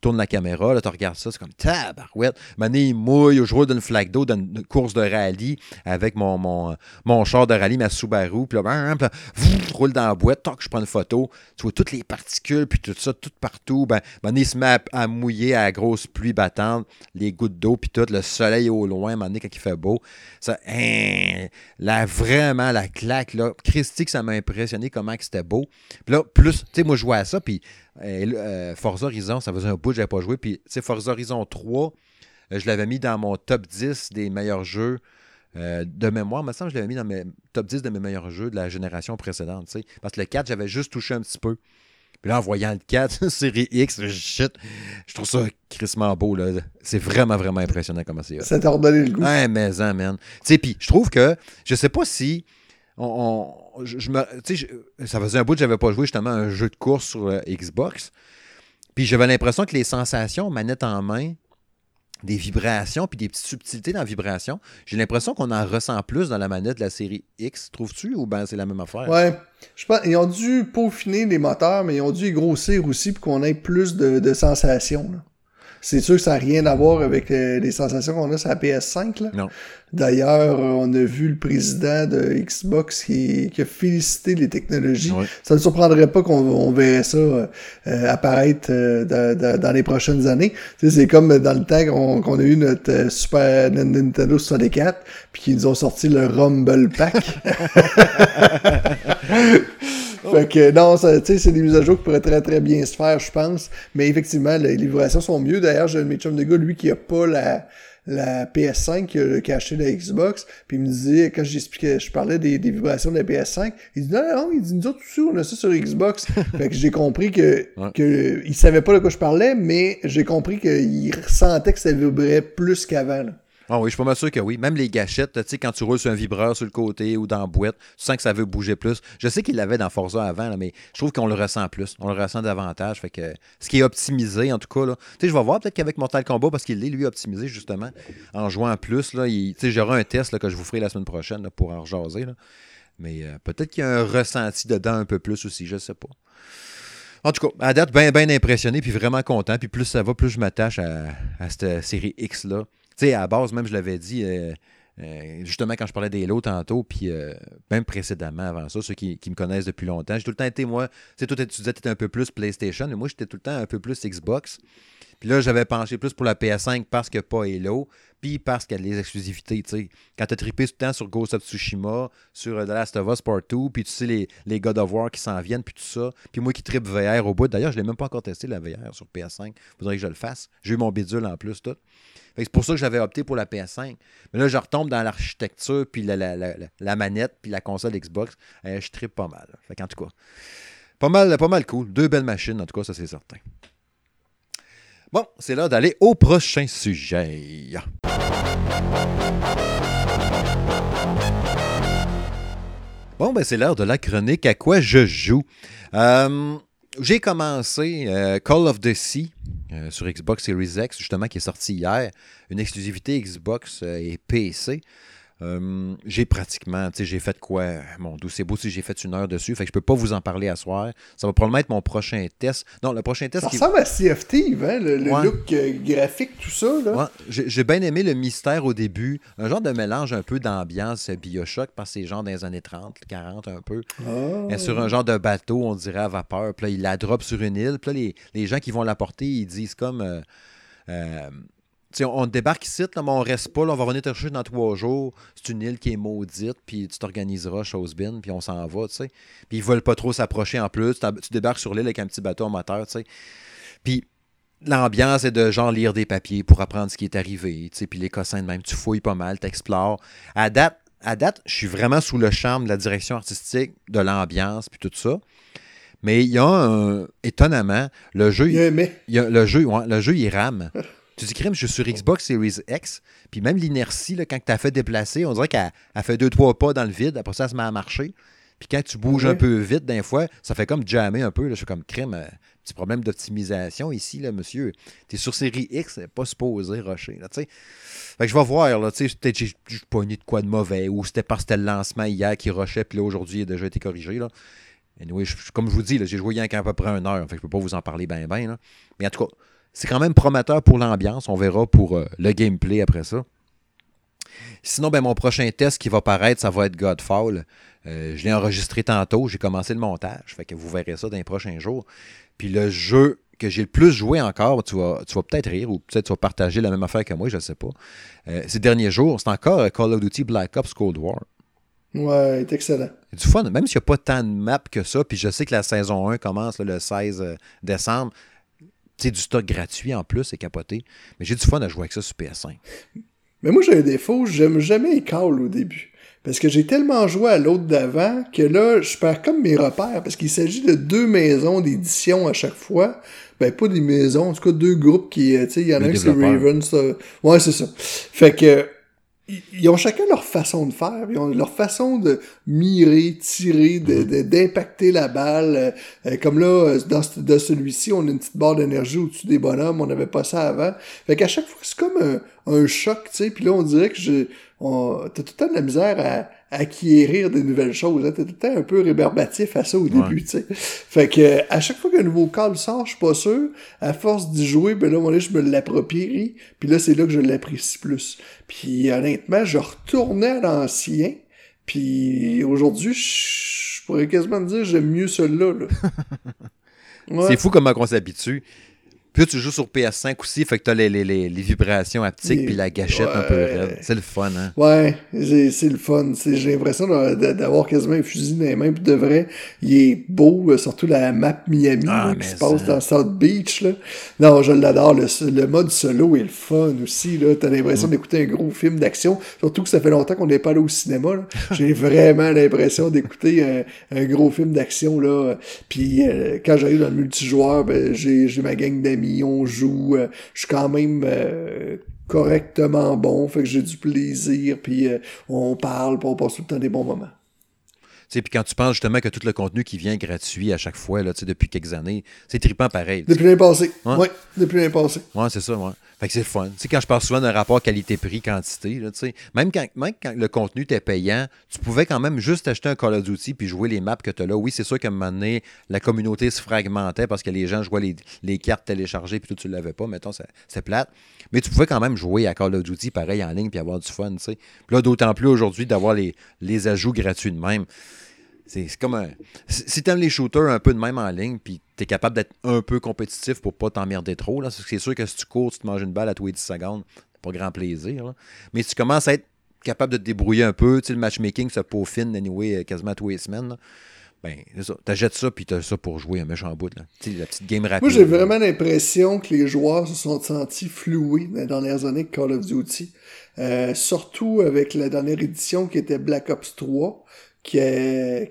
Tourne la caméra, là, tu regardes ça, c'est comme tabarouette. Maintenant, il mouille, je roule d'une flaque d'eau dans une course de rallye avec mon, mon, mon char de rallye, ma Subaru. Puis là, vroom, je roule dans la boîte, toc, je prends une photo. Tu vois toutes les particules, puis tout ça, tout partout. Ben, maintenant, il se met à, mouiller à la grosse pluie battante, les gouttes d'eau, puis tout, le soleil au loin, maintenant, quand il fait beau. Ça, hein, vraiment, la claque, là. Christy, que ça m'a impressionné comment c'était beau. Puis là, plus, tu sais, moi, je jouais à ça, puis euh, euh, Forza Horizon, ça faisait un bout que j'avais pas joué. Puis, tu sais, Forza Horizon 3, euh, je l'avais mis dans mon top 10 des meilleurs jeux euh, de mémoire. Il me semble que je l'avais mis dans mes top 10 de mes meilleurs jeux de la génération précédente. Parce que le 4, j'avais juste touché un petit peu. Puis là, en voyant le 4, série X, shit, je trouve ça crissement beau, là. C'est vraiment, vraiment impressionnant comment c'est. Ça t'a redonné le goût. Ouais, mais hein, man. Tu sais, puis je trouve que, je sais pas si. On, je, ça faisait un bout que j'avais pas joué justement un jeu de course sur euh, Xbox. Puis j'avais l'impression que les sensations, manette en main, des vibrations, puis des petites subtilités dans la vibration, j'ai l'impression qu'on en ressent plus dans la manette de la série X, trouves-tu, ou ben c'est la même affaire? Ouais. Je pense, ils ont dû peaufiner les moteurs, mais ils ont dû les grossir aussi pour qu'on ait plus de, sensations. C'est sûr que ça n'a rien à voir avec euh, les sensations qu'on a sur la PS5. Là. Non. D'ailleurs, euh, on a vu le président de Xbox qui, qui a félicité les technologies. Ça ne surprendrait pas qu'on on verrait ça euh, apparaître euh, dans, dans- dans les prochaines années. Tu sais, c'est comme dans le temps qu'on a eu notre Super Nintendo 64, puis qu'ils nous ont sorti le Rumble Pack. Fait que non, tu sais, c'est des mises à jour qui pourraient très très bien se faire, je pense. Mais effectivement, les vibrations sont mieux. D'ailleurs, j'ai un de de gars, lui, qui a pas la, la PS5, qui a, qui a acheté la Xbox. Puis il me disait, quand j'expliquais, je parlais des, des vibrations de la PS5, il dit non, non, il dit nous autres aussi, on a ça sur Xbox. fait que j'ai compris que, Ouais. que il savait pas de quoi je parlais, mais j'ai compris qu'il ressentait que ça vibrait plus qu'avant. Ah oui, je suis pas sûr que oui. Même les gâchettes, tu sais, quand tu roules sur un vibreur sur le côté ou dans la boîte, tu sens que ça veut bouger plus. Je sais qu'il l'avait dans Forza avant, là, mais je trouve qu'on le ressent plus. On le ressent davantage. Fait ce qui est optimisé, en tout cas, là. Tu sais, je vais voir peut-être qu'avec Mortal Kombat, parce qu'il est lui optimisé justement, en jouant plus, là, tu sais, j'aurai un test que je vous ferai la semaine prochaine pour en rejaser. là. Mais euh, peut-être qu'il y a un ressenti dedans un peu plus aussi, je sais pas. En tout cas, à date, bien ben impressionné, puis vraiment content. Puis plus ça va, plus je m'attache à, à cette série X-là. Tu sais, à la base, même, je l'avais dit, euh, Euh, justement, quand je parlais des lots tantôt, puis euh, même précédemment avant ça, ceux qui, me connaissent depuis longtemps, j'ai tout le temps été, moi, tu sais, tu disais que tu un peu plus PlayStation, mais moi, j'étais tout le temps un peu plus Xbox. Puis là, j'avais penché plus pour la PS5 parce que pas Halo, puis parce qu'il y a les exclusivités, tu sais. Quand tu as trippé tout le temps sur Ghost of Tsushima, sur euh, The Last of Us Part 2, puis tu sais, les, les God of War qui s'en viennent, puis tout ça. Puis moi qui trippe VR au bout. D'ailleurs, je l'ai même pas encore testé, la VR sur PS5. Faudrait que je le fasse. J'ai eu mon bidule en plus, tout. C'est pour ça que j'avais opté pour la PS5. Mais là, je retombe dans l'architecture, puis la, la, manette, puis la console Xbox. Euh, je trippe pas mal. Fait en tout cas, pas mal, pas mal cool. Deux belles machines, en tout cas, ça c'est certain. Bon, c'est l'heure d'aller au prochain sujet. Bon, ben c'est l'heure de la chronique à quoi je joue. Euh, j'ai commencé euh, Call of the Sea euh, sur Xbox Series X, justement, qui est sorti hier. Une exclusivité Xbox et PC. Euh, j'ai pratiquement, tu sais, j'ai fait quoi? Mon doux, c'est beau si j'ai fait une heure dessus. Fait que je peux pas vous en parler à soir. Ça va probablement être mon prochain test. Non, le prochain test. Ça ressemble à CFT, hein? Le, look euh, graphique, tout ça. Là. J'ai bien aimé le mystère au début. Un genre de mélange un peu d'ambiance Bioshock, parce que c'est genre dans les années 30, 40 un peu. Ah. Sur un genre de bateau, on dirait à vapeur. Puis là, il la drop sur une île. Puis là, les, les gens qui vont l'apporter, ils disent comme. Euh, on, débarque ici, là, mais on reste pas. Là, on va revenir te chercher dans trois jours. C'est une île qui est maudite, puis tu t'organiseras, chose bin, puis on s'en va, tu sais. Puis ils veulent pas trop s'approcher en plus. Tu débarques sur l'île avec un petit bateau en moteur, tu sais. Puis l'ambiance est de genre lire des papiers pour apprendre ce qui est arrivé, tu sais. Puis les cossins de même, tu fouilles pas mal, tu explores. À date, à date, je suis vraiment sous le charme de la direction artistique, de l'ambiance, puis tout ça. Mais il y a un, étonnamment, le jeu, il, y a, le jeu, le jeu, il rame. Tu dis, crème, je suis sur Xbox Series X, puis même l'inertie, quand tu as fait déplacer, on dirait qu'elle fait deux, trois pas dans le vide, après ça, ça se met à marcher. Puis quand tu bouges un peu vite, d'un fois, ça fait comme jammer un peu. Là, je suis comme crème, euh, petit problème d'optimisation ici, là, monsieur. Tu es sur série X, pas supposé rusher. Là, fait que je vais voir, là, peut-être j'ai pogné de quoi de mauvais, ou c'était parce que c'était le lancement hier qui rushait, puis là, aujourd'hui, il a déjà été corrigé. Là. Anyway, comme je vous dis, j'ai joué il y a à peu près une heure, fait que je peux pas vous en parler bien, bien. Mais en tout cas, c'est quand même prometteur pour l'ambiance. On verra pour euh, le gameplay après ça. Sinon, ben, mon prochain test qui va paraître, ça va être Godfall. Euh, je l'ai enregistré tantôt. J'ai commencé le montage. Fait que vous verrez ça dans les prochains jours. Puis le jeu que j'ai le plus joué encore, tu vas, tu vas peut-être rire ou peut-être tu vas partager la même affaire que moi, je ne sais pas. Euh, ces derniers jours, c'est encore Call of Duty Black Ops Cold War. Ouais, c'est excellent. C'est du fun, même s'il n'y a pas tant de maps que ça. Puis je sais que la saison 1 commence le 16 décembre. Du stock gratuit en plus, c'est capoté. Mais j'ai du fun à jouer avec ça sur PS5. Mais moi, j'ai un défaut, j'aime jamais les calls au début. Parce que j'ai tellement joué à l'autre d'avant que là, je perds comme mes repères. Parce qu'il s'agit de deux maisons d'édition à chaque fois. Ben, pas des maisons, en tout cas deux groupes qui, euh, tu sais, il y en a un qui c'est Raven, ça. Ouais, c'est ça. Fait que, ils ont chacun leur façon de faire, ils ont leur façon de mirer, tirer, mhm. d'impacter la balle. Euh, comme là, euh, dans, dans celui-ci, on a une petite barre d'énergie au-dessus des bonhommes, on n'avait pas ça avant. Fait qu'à chaque fois, c'est comme un, un choc, tu sais, puis là, on dirait que je, t'as tout le temps de la misère à, acquérir des nouvelles choses. Hein. Temps un peu rébarbatif à ça au début, tu sais. Fait que à chaque fois qu'un nouveau câble sort, je suis pas sûr. À force d'y jouer, ben là, moi, je me l'approprie. Puis là, c'est là que je l'apprécie plus. Puis honnêtement, je retournais à l'ancien. Puis aujourd'hui, je pourrais quasiment dire j'aime mieux celui-là. C'est fou comment on s'habitue. Puis tu joues sur PS5 aussi, fait que t'as les, les, les, les vibrations haptiques puis la gâchette un peu raide. C'est le fun, hein? Ouais, c'est le fun. J'ai l'impression d'avoir quasiment un fusil dans les mains. Puis de vrai, il est beau, euh, surtout la map Miami ah, qui se passe dans South Beach. Là. Non, je l'adore. Le, le, mode solo est le fun aussi. T'as l'impression mm. d'écouter un gros film d'action. Surtout que ça fait longtemps qu'on n'est pas allé au cinéma. J'ai vraiment l'impression d'écouter un, un, gros film d'action. là. Puis euh, quand j'arrive dans le multijoueur, ben, j'ai ma gang d'amis on joue, euh, je suis quand même euh, correctement bon, fait que j'ai du plaisir, puis euh, on parle, puis on passe tout le temps des bons moments. Puis quand tu penses justement que tout le contenu qui vient gratuit à chaque fois, là, depuis quelques années, c'est trippant pareil. Depuis l'année passée. Oui, ouais, depuis l'année passée. Oui, c'est ça, ouais. Fait que c'est fun. Tu sais, quand je parle souvent d'un rapport qualité-prix-quantité, même quand, même quand le contenu était payant, tu pouvais quand même juste acheter un Call of Duty puis jouer les maps que tu as là. Oui, c'est sûr qu'à un moment donné, la communauté se fragmentait parce que les gens jouaient les, les cartes téléchargées puis tout, tu ne l'avais pas. Mettons, c'est plate. Mais tu pouvais quand même jouer à Call of Duty pareil en ligne puis avoir du fun, tu sais. Puis là, d'autant plus aujourd'hui d'avoir les, les ajouts gratuits de même. C'est comme un. Si t'aimes les shooters un peu de même en ligne, puis t'es capable d'être un peu compétitif pour pas t'emmerder trop, là, c'est sûr que si tu cours, tu te manges une balle à tous les 10 secondes, pas grand plaisir. Mais si tu commences à être capable de te débrouiller un peu, tu sais, le matchmaking se peaufine anyway quasiment à tous les semaines, ben, c'est ça. T'achètes ça, puis t'as ça pour jouer un méchant bout. Là. La petite game rapide. Moi, j'ai vraiment l'impression que les joueurs se sont sentis floués dans les dernières années de Call of Duty. Euh, surtout avec la dernière édition qui était Black Ops 3 qui,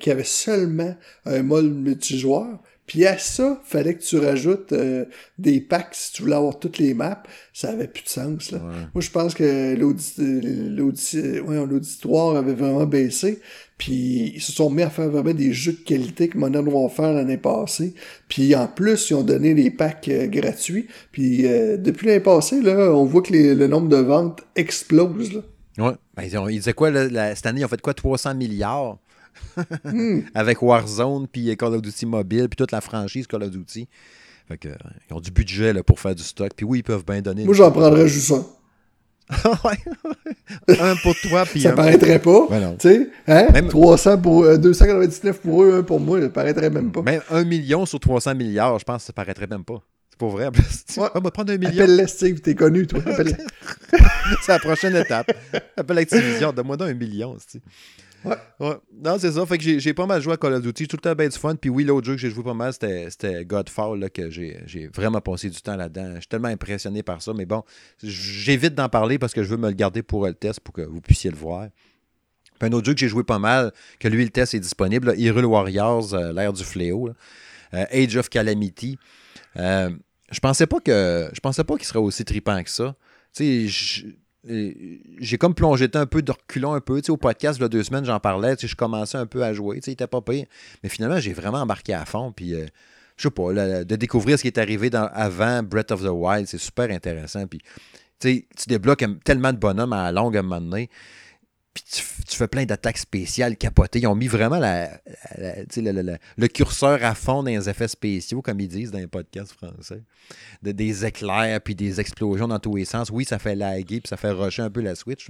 qui avait seulement un mode multijoueur. Puis à ça, fallait que tu rajoutes euh, des packs si tu voulais avoir toutes les maps. Ça avait plus de sens. Là. Moi, je pense que l'auditoire avait vraiment baissé. Puis ils se sont mis à faire vraiment des jeux de qualité que Modern Warfare l'année passée. Puis en plus, ils ont donné les packs euh, gratuits. Puis euh, depuis l'année passée, là, on voit que le nombre de ventes explose. Là. Ouais. Ben, ils, disaient quoi, là, cette année, ils ont fait quoi, 300 milliards hmm. avec Warzone, puis Call of Duty Mobile, puis toute la franchise Call of Duty. Fait que, ils ont du budget là, pour faire du stock. Puis oui, ils peuvent bien donner. Moi, j'en prendrais juste un. un pour toi, puis Ça paraîtrait pas. Ben tu sais, hein? 300 pour, 299 euh, pour eux, un pour moi, ça paraîtrait même pas. Même un million sur 300 milliards, je pense que ça paraîtrait même pas. C'est pas vrai. Ouais. On va prendre un million. Appelle-les, Steve, t'es connu, toi. c'est la prochaine étape. Appelle Activision, donne-moi un million, Ouais. ouais. Non, c'est ça. Fait que j'ai pas mal joué à Call of Duty. Tout le temps bien du fun. Puis oui, l'autre jeu que j'ai joué pas mal, c'était Godfall, là, que j'ai vraiment passé du temps là-dedans. Je suis tellement impressionné par ça. Mais bon, j'évite d'en parler parce que je veux me le garder pour le test pour que vous puissiez le voir. Puis un autre jeu que j'ai joué pas mal, que lui, le test est disponible, là, Warriors, euh, l'ère du fléau. Euh, Age of Calamity. Euh, je pensais pas que je pensais pas qu'il serait aussi tripant que ça. Tu sais, j'ai comme plongé un peu de reculons un peu. Au podcast, il y a deux semaines, j'en parlais. Je commençais un peu à jouer. Il était pas pire. Mais finalement, j'ai vraiment embarqué à fond. Puis, euh, je sais pas, de découvrir ce qui est arrivé avant Breath of the Wild, c'est super intéressant. Puis, tu débloques tellement de bonhommes à longue à un moment donné puis tu, fais plein d'attaques spéciales capotées. Ils ont mis vraiment la, le curseur à fond dans les effets spéciaux, comme ils disent dans les podcasts français. des éclairs, puis des explosions dans tous les sens. Oui, ça fait laguer, puis ça fait rusher un peu la Switch.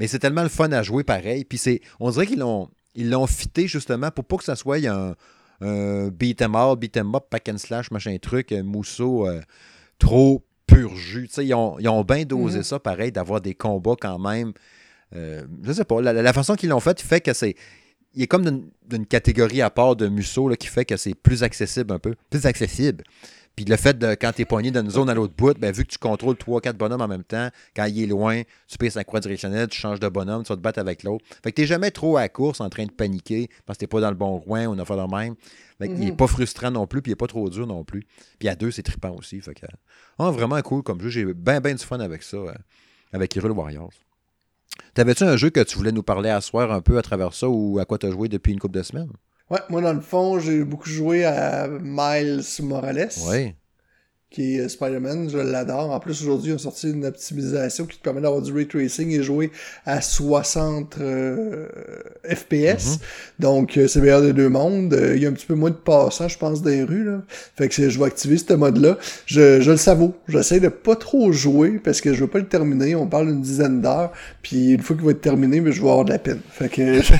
Mais c'est tellement le fun à jouer pareil. Puis c'est, on dirait qu'ils l'ont, ils l'ont fité justement pour pas que ça soit un, un beat em all, beat em up, pack and slash, machin truc, mousseau euh, trop pur jus. Ils ont, ils ont bien dosé mm-hmm. ça pareil, d'avoir des combats quand même euh, je sais pas, la, façon qu'ils l'ont fait fait que c'est. Il est comme d'une catégorie à part de Musso là, qui fait que c'est plus accessible un peu. Plus accessible. Puis le fait de quand tu es poigné dans une zone à l'autre bout, ben, vu que tu contrôles 3-4 bonhommes en même temps, quand il est loin, tu payes sa croix directionnelle, tu changes de bonhomme, tu vas te battre avec l'autre. Fait que t'es jamais trop à la course en train de paniquer parce que t'es pas dans le bon coin ou on a fait le même. Fait Il est mhm. pas frustrant non plus, puis il est pas trop dur non plus. Puis à deux, c'est trippant aussi. Fait que, ah, vraiment cool comme jeu. J'ai bien, bien du fun avec ça, euh, avec Hero Warriors. T'avais-tu un jeu que tu voulais nous parler à soir un peu à travers ça ou à quoi tu as joué depuis une couple de semaines? Ouais, moi dans le fond, j'ai beaucoup joué à Miles Morales. Oui qui est Spider-Man, je l'adore. En plus, aujourd'hui, ils ont sorti une optimisation qui te permet d'avoir du ray tracing et jouer à 60 euh, FPS. Mm-hmm. Donc, euh, c'est meilleur des deux mondes. Euh, il y a un petit peu moins de passants, je pense, dans les rues. Là. Fait que je vais activer ce mode-là. Je, je le savoure. J'essaie de pas trop jouer parce que je veux pas le terminer. On parle d'une dizaine d'heures. Puis une fois qu'il va être terminé, mais je vais avoir de la peine. Fait que je,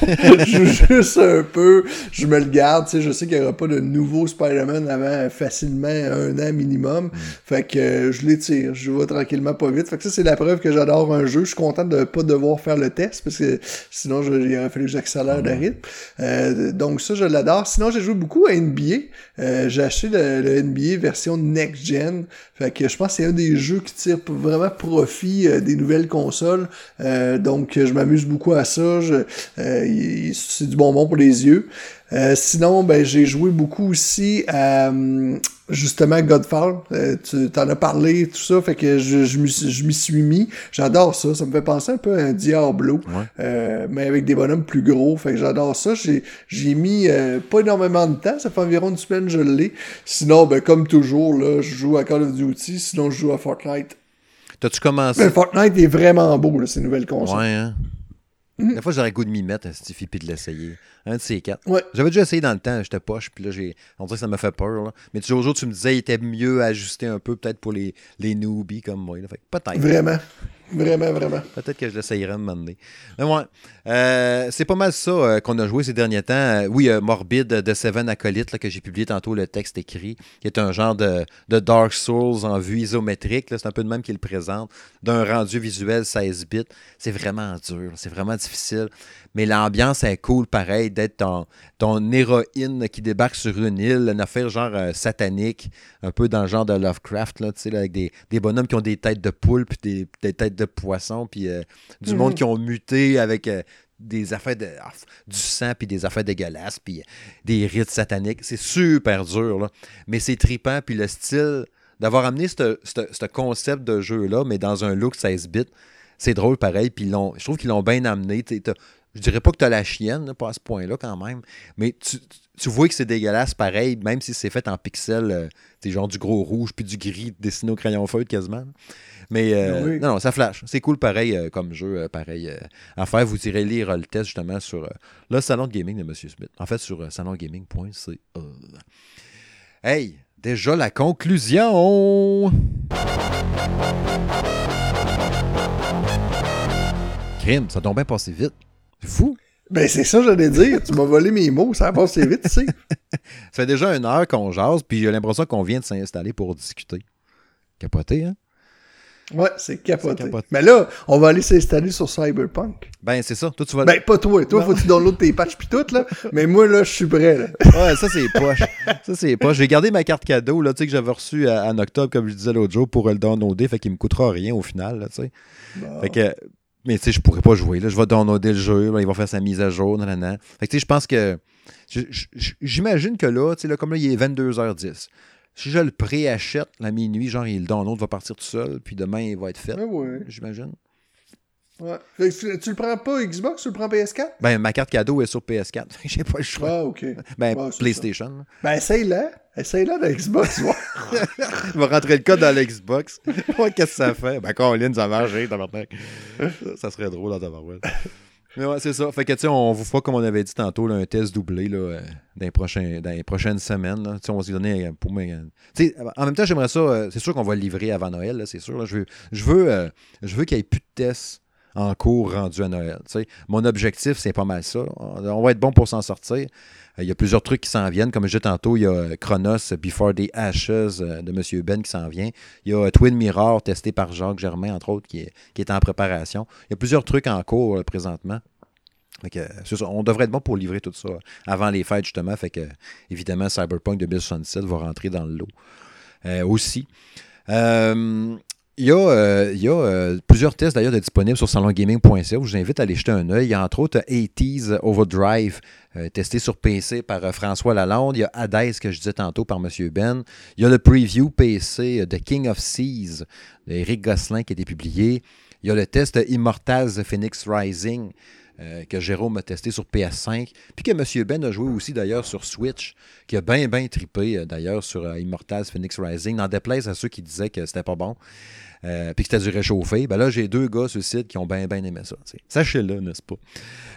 joue juste un peu. Je me le garde. Tu sais, je sais qu'il y aura pas de nouveau Spider-Man avant facilement un an minimum. Fait que euh, je l'étire, je vais tranquillement pas vite. Fait que ça, c'est la preuve que j'adore un jeu. Je suis content de pas devoir faire le test parce que sinon, je, il aurait fallu que j'accélère le rythme. Euh, donc ça, je l'adore. Sinon, j'ai joué beaucoup à NBA. Euh, j'ai acheté le, NBA version next gen. Fait que je pense que c'est un des jeux qui tire vraiment profit des nouvelles consoles. donc je m'amuse beaucoup à ça. c'est du bonbon pour les yeux. Euh, sinon, ben, j'ai joué beaucoup aussi à hum, justement Godfall. Euh, tu t'en as parlé, tout ça, fait que je, je m'y suis- je m'y suis mis. J'adore ça. Ça me fait penser un peu à un Diablo, euh, mais avec des bonhommes plus gros. Fait que j'adore ça. J'ai j'ai mis euh, pas énormément de temps. Ça fait environ une semaine que je l'ai. Sinon, ben, comme toujours, là, je joue à Call of Duty. Sinon, je joue à Fortnite. T'as-tu commencé? Mais Fortnite est vraiment beau, là, ces nouvelles consoles. Ouais, hein? Mm. Des fois, j'aurais le goût de m'y mettre, puis de l'essayer. Un de ces quatre. Ouais. J'avais déjà essayé dans le temps, j'étais poche, puis là, j'ai... on dirait que ça m'a fait peur. Là. Mais toujours, jour, tu me disais, il était mieux ajusté un peu, peut-être pour les, les newbies comme moi. Là. Fait peut-être. Vraiment. Vraiment, vraiment. Peut-être que je l'essayerai un moment donné. Mais ouais, euh, c'est pas mal ça euh, qu'on a joué ces derniers temps. Euh, oui, euh, Morbid de Seven Acolyte, là, que j'ai publié tantôt le texte écrit, qui est un genre de, de Dark Souls en vue isométrique. C'est un peu de même qu'il le présente, d'un rendu visuel 16 bits. C'est vraiment dur, c'est vraiment difficile. Mais l'ambiance est cool, pareil, d'être ton, ton héroïne qui débarque sur une île, une affaire genre satanique, un peu dans le genre de Lovecraft, là, avec des, des bonhommes qui ont des têtes de poule, puis des, des têtes de poisson, puis du Mhm. monde qui ont muté avec des affaires de ah, du sang, puis des affaires dégueulasses, puis des rites sataniques. C'est super dur, là. Mais c'est tripant, puis le style d'avoir amené ce ce- ce concept de jeu-là, mais dans un look 16 bits, c'est drôle pareil, puis je trouve qu'ils l'ont bien amené. Je dirais pas que tu as la chienne, là, pas à ce point-là quand même, mais tu, tu vois que c'est dégueulasse pareil, même si c'est fait en pixels, euh, t'sais, genre du gros rouge puis du gris dessiné au crayon feutre quasiment. Mais euh, oui. non, non, ça flash. C'est cool pareil euh, comme jeu, euh, pareil euh, à faire. Vous irez lire euh, le test justement sur euh, le salon de gaming de M. Smith. En fait, sur euh, salongaming.ca. Hey, déjà la conclusion! Crime, ça tombe bien passé vite. C'est fou. Ben, c'est ça, j'allais dire. Tu m'as volé mes mots. Ça a passé vite, tu sais. Ça fait déjà une heure qu'on jase, puis j'ai l'impression qu'on vient de s'installer pour discuter. Capoté, hein? Ouais, c'est capoté. Mais là, on va aller s'installer sur Cyberpunk. Ben, c'est ça. Toi, tu vas. Ben, pas toi. Toi, faut que tu downloades tes patchs pis tout, là. Mais moi, là, je suis prêt, là. Ouais, ça, c'est poche. ça, c'est poche. J'ai gardé ma carte cadeau, là, tu sais, que j'avais reçue en octobre, comme je disais l'autre jour, pour le downloader. Fait qu'il me coûtera rien au final, là, tu sais. Bon. Fait que. Mais tu sais, je pourrais pas jouer. Là. Je vais downloader le jeu. Là, il va faire sa mise à jour. nanana. Fait que tu sais, je pense que. J'imagine que là, tu sais, là, comme là, il est 22h10. Si je le préachète la minuit, genre, il, le download va partir tout seul, puis demain, il va être fait. Ouais. J'imagine. Ouais. Tu, le prends pas Xbox, tu le prends PS4? Ben, ma carte cadeau est sur PS4. Fait que J'ai pas le choix. Ah, ok. Ben, Ouais, PlayStation. Ben, essaye-la. Essaye-la de Xbox, ouais. Il va rentrer le code dans l'Xbox. Ouais, qu'est-ce que ça fait? Ben, Colin, ça marche, hein. Ça, ça serait drôle dans tabarouette. Mais ouais, c'est ça. Fait que, tu sais, on vous fera, comme on avait dit tantôt, là, un test doublé là, euh, dans, les prochains- dans les prochaines semaines. là. On va se donner euh, pour euh, en même temps, j'aimerais ça. c'est sûr qu'on va le livrer avant Noël, c'est sûr. Je veux, je veux, euh, je veux qu'il n'y ait plus de tests en cours rendus à Noël. Mon objectif, c'est pas mal ça. On, va être bon pour s'en sortir. Euh, Il y a plusieurs trucs qui s'en viennent. Comme je disais tantôt, il y a Chronos Before the Ashes euh, de M. Ben qui s'en vient. Il y a Twin Mirror testé par Jacques Germain, entre autres, qui est, en préparation. Il y a plusieurs trucs en cours euh, présentement. On devrait être bon pour livrer tout ça avant les fêtes, justement. Fait que, évidemment, Cyberpunk 2067 va rentrer dans le lot aussi. Il y a, euh, euh, plusieurs tests d'ailleurs disponibles sur salongaming.ca. Je vous invite à aller jeter un œil. Il y a entre autres 80s Overdrive, euh, testé sur PC par François Lalonde. Il y a Hades, que je disais tantôt par M. Ben. Il y a le preview PC de King of Seas d'Éric Gosselin qui a été publié. Il y a le test Immortals Phoenix Rising que Jérôme a testé sur PS5, puis que M. Ben a joué aussi d'ailleurs sur Switch, qui a bien, bien trippé euh, d'ailleurs sur Immortals Phoenix Rising, n'en déplaise à ceux qui disaient que c'était pas bon, euh, puis que c'était du réchauffé. Ben là, j'ai deux gars sur le site qui ont bien, bien aimé ça. Sachez-le, n'est-ce pas?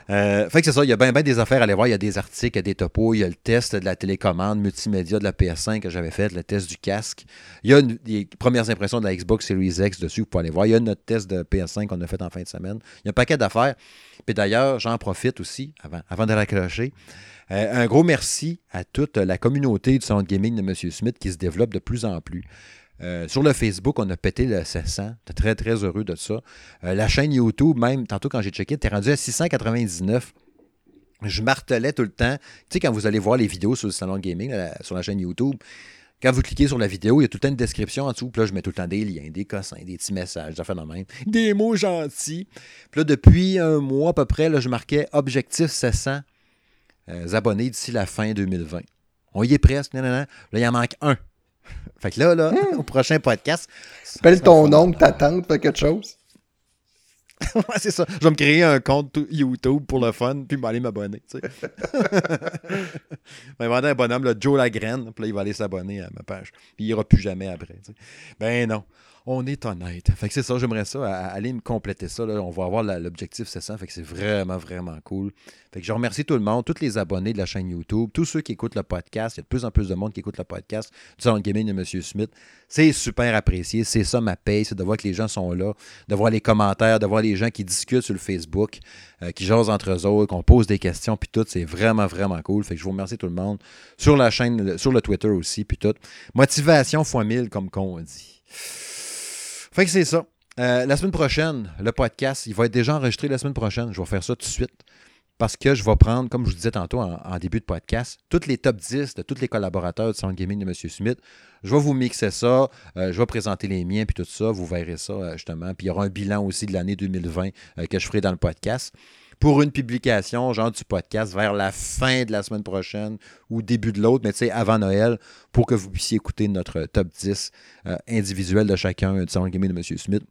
Euh, fait que c'est ça, il y a bien, bien des affaires à aller voir. Il y a des articles, il y a des topos, il y a le test de la télécommande multimédia de la PS5 que j'avais fait, le test du casque. Il y a les premières impressions de la Xbox Series X dessus, vous pouvez aller voir. Il y a notre test de PS5 qu'on a fait en fin de semaine. Il y a un paquet d'affaires. Puis d'ailleurs, j'en profite aussi, avant, avant de raccrocher. Euh, un gros merci à toute la communauté du de gaming de M. Smith qui se développe de plus en plus. Euh, sur le Facebook, on a pété le 700. J'étais très, très heureux de ça. Euh, la chaîne YouTube, même, tantôt quand j'ai checké, t'es rendu à 699. Je martelais tout le temps. Tu sais, quand vous allez voir les vidéos sur le salon gaming, sur la chaîne YouTube, quand vous cliquez sur la vidéo, il y a tout le temps une description en dessous. Puis là, je mets tout le temps des liens, des cossins, des petits messages, des affaires même. Des mots gentils. Puis là, depuis un mois à peu près, là, je marquais objectif 700. euh, abonnés d'ici la fin 2020. On y est presque. Non, non, non. Là, il en manque un. Fait que là, là, au prochain podcast. Appelle ton oncle, ta tante, quelque chose? Ouais, c'est ça. Je vais me créer un compte YouTube pour le fun, puis m'aller m'abonner. Tu sais. ben, demander un bonhomme, là, Joe Lagraine, puis là, il va aller s'abonner à ma page. Puis il ira plus jamais après. tu sais. Ben non. On est honnête. Fait que c'est ça, j'aimerais ça, aller me compléter ça. On va avoir l'objectif, c'est ça. Fait que c'est vraiment, vraiment cool. Fait que je remercie tout le monde, tous les abonnés de la chaîne YouTube, tous ceux qui écoutent le podcast. Il y a de plus en plus de monde qui écoute le podcast du de Gaming de M. Smith. C'est super apprécié. C'est ça ma paye, c'est de voir que les gens sont là, de voir les commentaires, de voir les gens qui discutent sur le Facebook, euh, qui jasent entre eux autres, qu'on pose des questions, puis tout. C'est vraiment, vraiment cool. Fait que je vous remercie tout le monde. Sur la chaîne, sur le Twitter aussi, puis tout. Motivation fois 1000, comme qu'on dit. Fait que c'est ça. Euh, la semaine prochaine, le podcast, il va être déjà enregistré la semaine prochaine. Je vais faire ça tout de suite. Parce que je vais prendre, comme je vous disais tantôt en, début de podcast, tous les top 10 de tous les collaborateurs de Sound Gaming de M. Smith. Je vais vous mixer ça. euh, je vais présenter les miens puis tout ça. Vous verrez ça euh, justement. Puis il y aura un bilan aussi de l'année 2020 euh, que je ferai dans le podcast. Pour une publication, genre du podcast, vers la fin de la semaine prochaine ou début de l'autre, mais tu sais, avant Noël, pour que vous puissiez écouter notre top 10 euh, individuel de chacun du Sound Gaming de M. Smith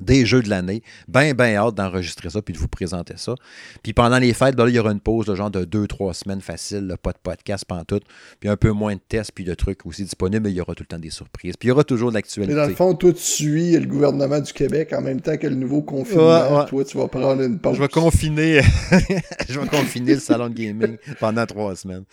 des jeux de l'année. Ben, ben hâte d'enregistrer ça puis de vous présenter ça. Puis pendant les fêtes, ben là, il y aura une pause de genre de 2-3 semaines facile, là, pas de podcast pantoute, puis un peu moins de tests puis de trucs aussi disponibles, mais il y aura tout le temps des surprises. Puis il y aura toujours de Mais dans le l'actualité. fond, toi, tu suis le gouvernement du Québec en même temps que le nouveau confinement. Ouais, ouais. Toi, tu vas prendre une pause. Je vais confiner, je vais confiner le salon de gaming pendant trois semaines.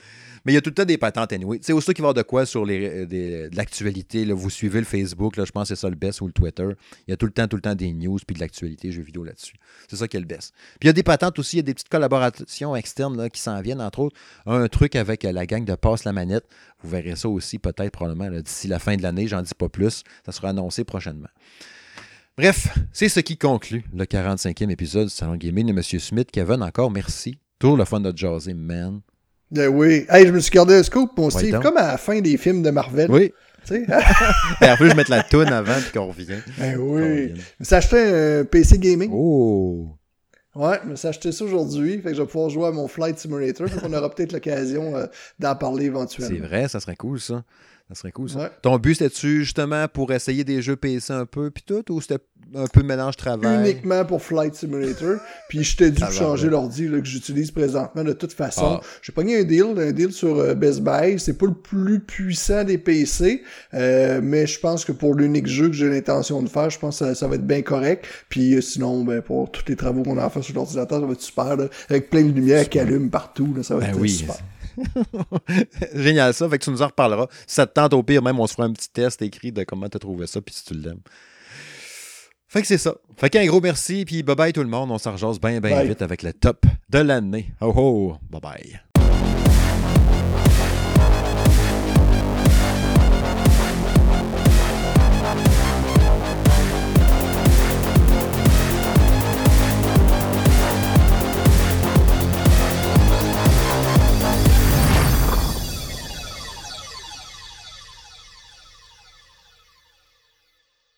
Mais il y a tout le temps des patentes anyway. Sais, aussitôt qu'il va avoir de quoi sur les, euh, des- de l'actualité, vous suivez le Facebook, je pense que c'est ça le best, ou le Twitter. Il y a tout le temps, tout le temps des news puis de l'actualité, jeux vidéo là-dessus. C'est ça qui est le best. Puis il y a des patentes aussi, il y a des petites collaborations externes qui s'en viennent, entre autres. Un truc avec euh, la gang de Passe la manette. Vous verrez ça aussi, peut-être, probablement, d'ici la fin de l'année. J'en dis pas plus. Ça sera annoncé prochainement. Bref, c'est ce qui conclut le 45e épisode du Salon Gaming de M. Smith. Kevin, encore merci. Toujours le fun de jaser, man. Ben oui. Hey, je me suis gardé un scoop, mon Steve, donc. comme à la fin des films de Marvel. Oui. Tu sais? Et après, je vais mettre la toune avant puis qu'on revient. ben oui. Je me suis acheté un PC gaming. Oh! Ouais, je me suis acheté ça aujourd'hui. Fait que je vais pouvoir jouer à mon Flight Simulator. Qu'on aura peut-être l'occasion euh, d'en parler C'est éventuellement. vrai, ça serait cool, ça. Ça serait cool, ça. Ouais. Ton but, c'était-tu justement pour essayer des jeux PC un peu, puis tout, ou c'était un peu mélange-travail? Uniquement pour Flight Simulator. Puis j'étais dû Ça va, changer l'ordi que j'utilise présentement de toute façon. Ah. J'ai pogné un deal, un deal sur euh, Best Buy. C'est pas le plus puissant des PC, euh, mais je pense que pour l'unique jeu que j'ai l'intention de faire, je pense que ça, ça va être bien correct. Puis euh, sinon, ben, pour tous les travaux qu'on a à faire sur l'ordinateur, ça va être super. là, avec plein de lumière qui allume partout. Là, ça va Ben être oui. super. Génial, ça. Fait que tu nous en reparleras. Si ça te tente, au pire, même, on se fera un petit test écrit de comment tu as trouvé ça, puis si tu l'aimes. Fait que c'est ça. Fait qu'un gros merci, puis bye bye tout le monde. On s'en rejase bien, bien vite avec le top de l'année. Oh oh! Bye bye.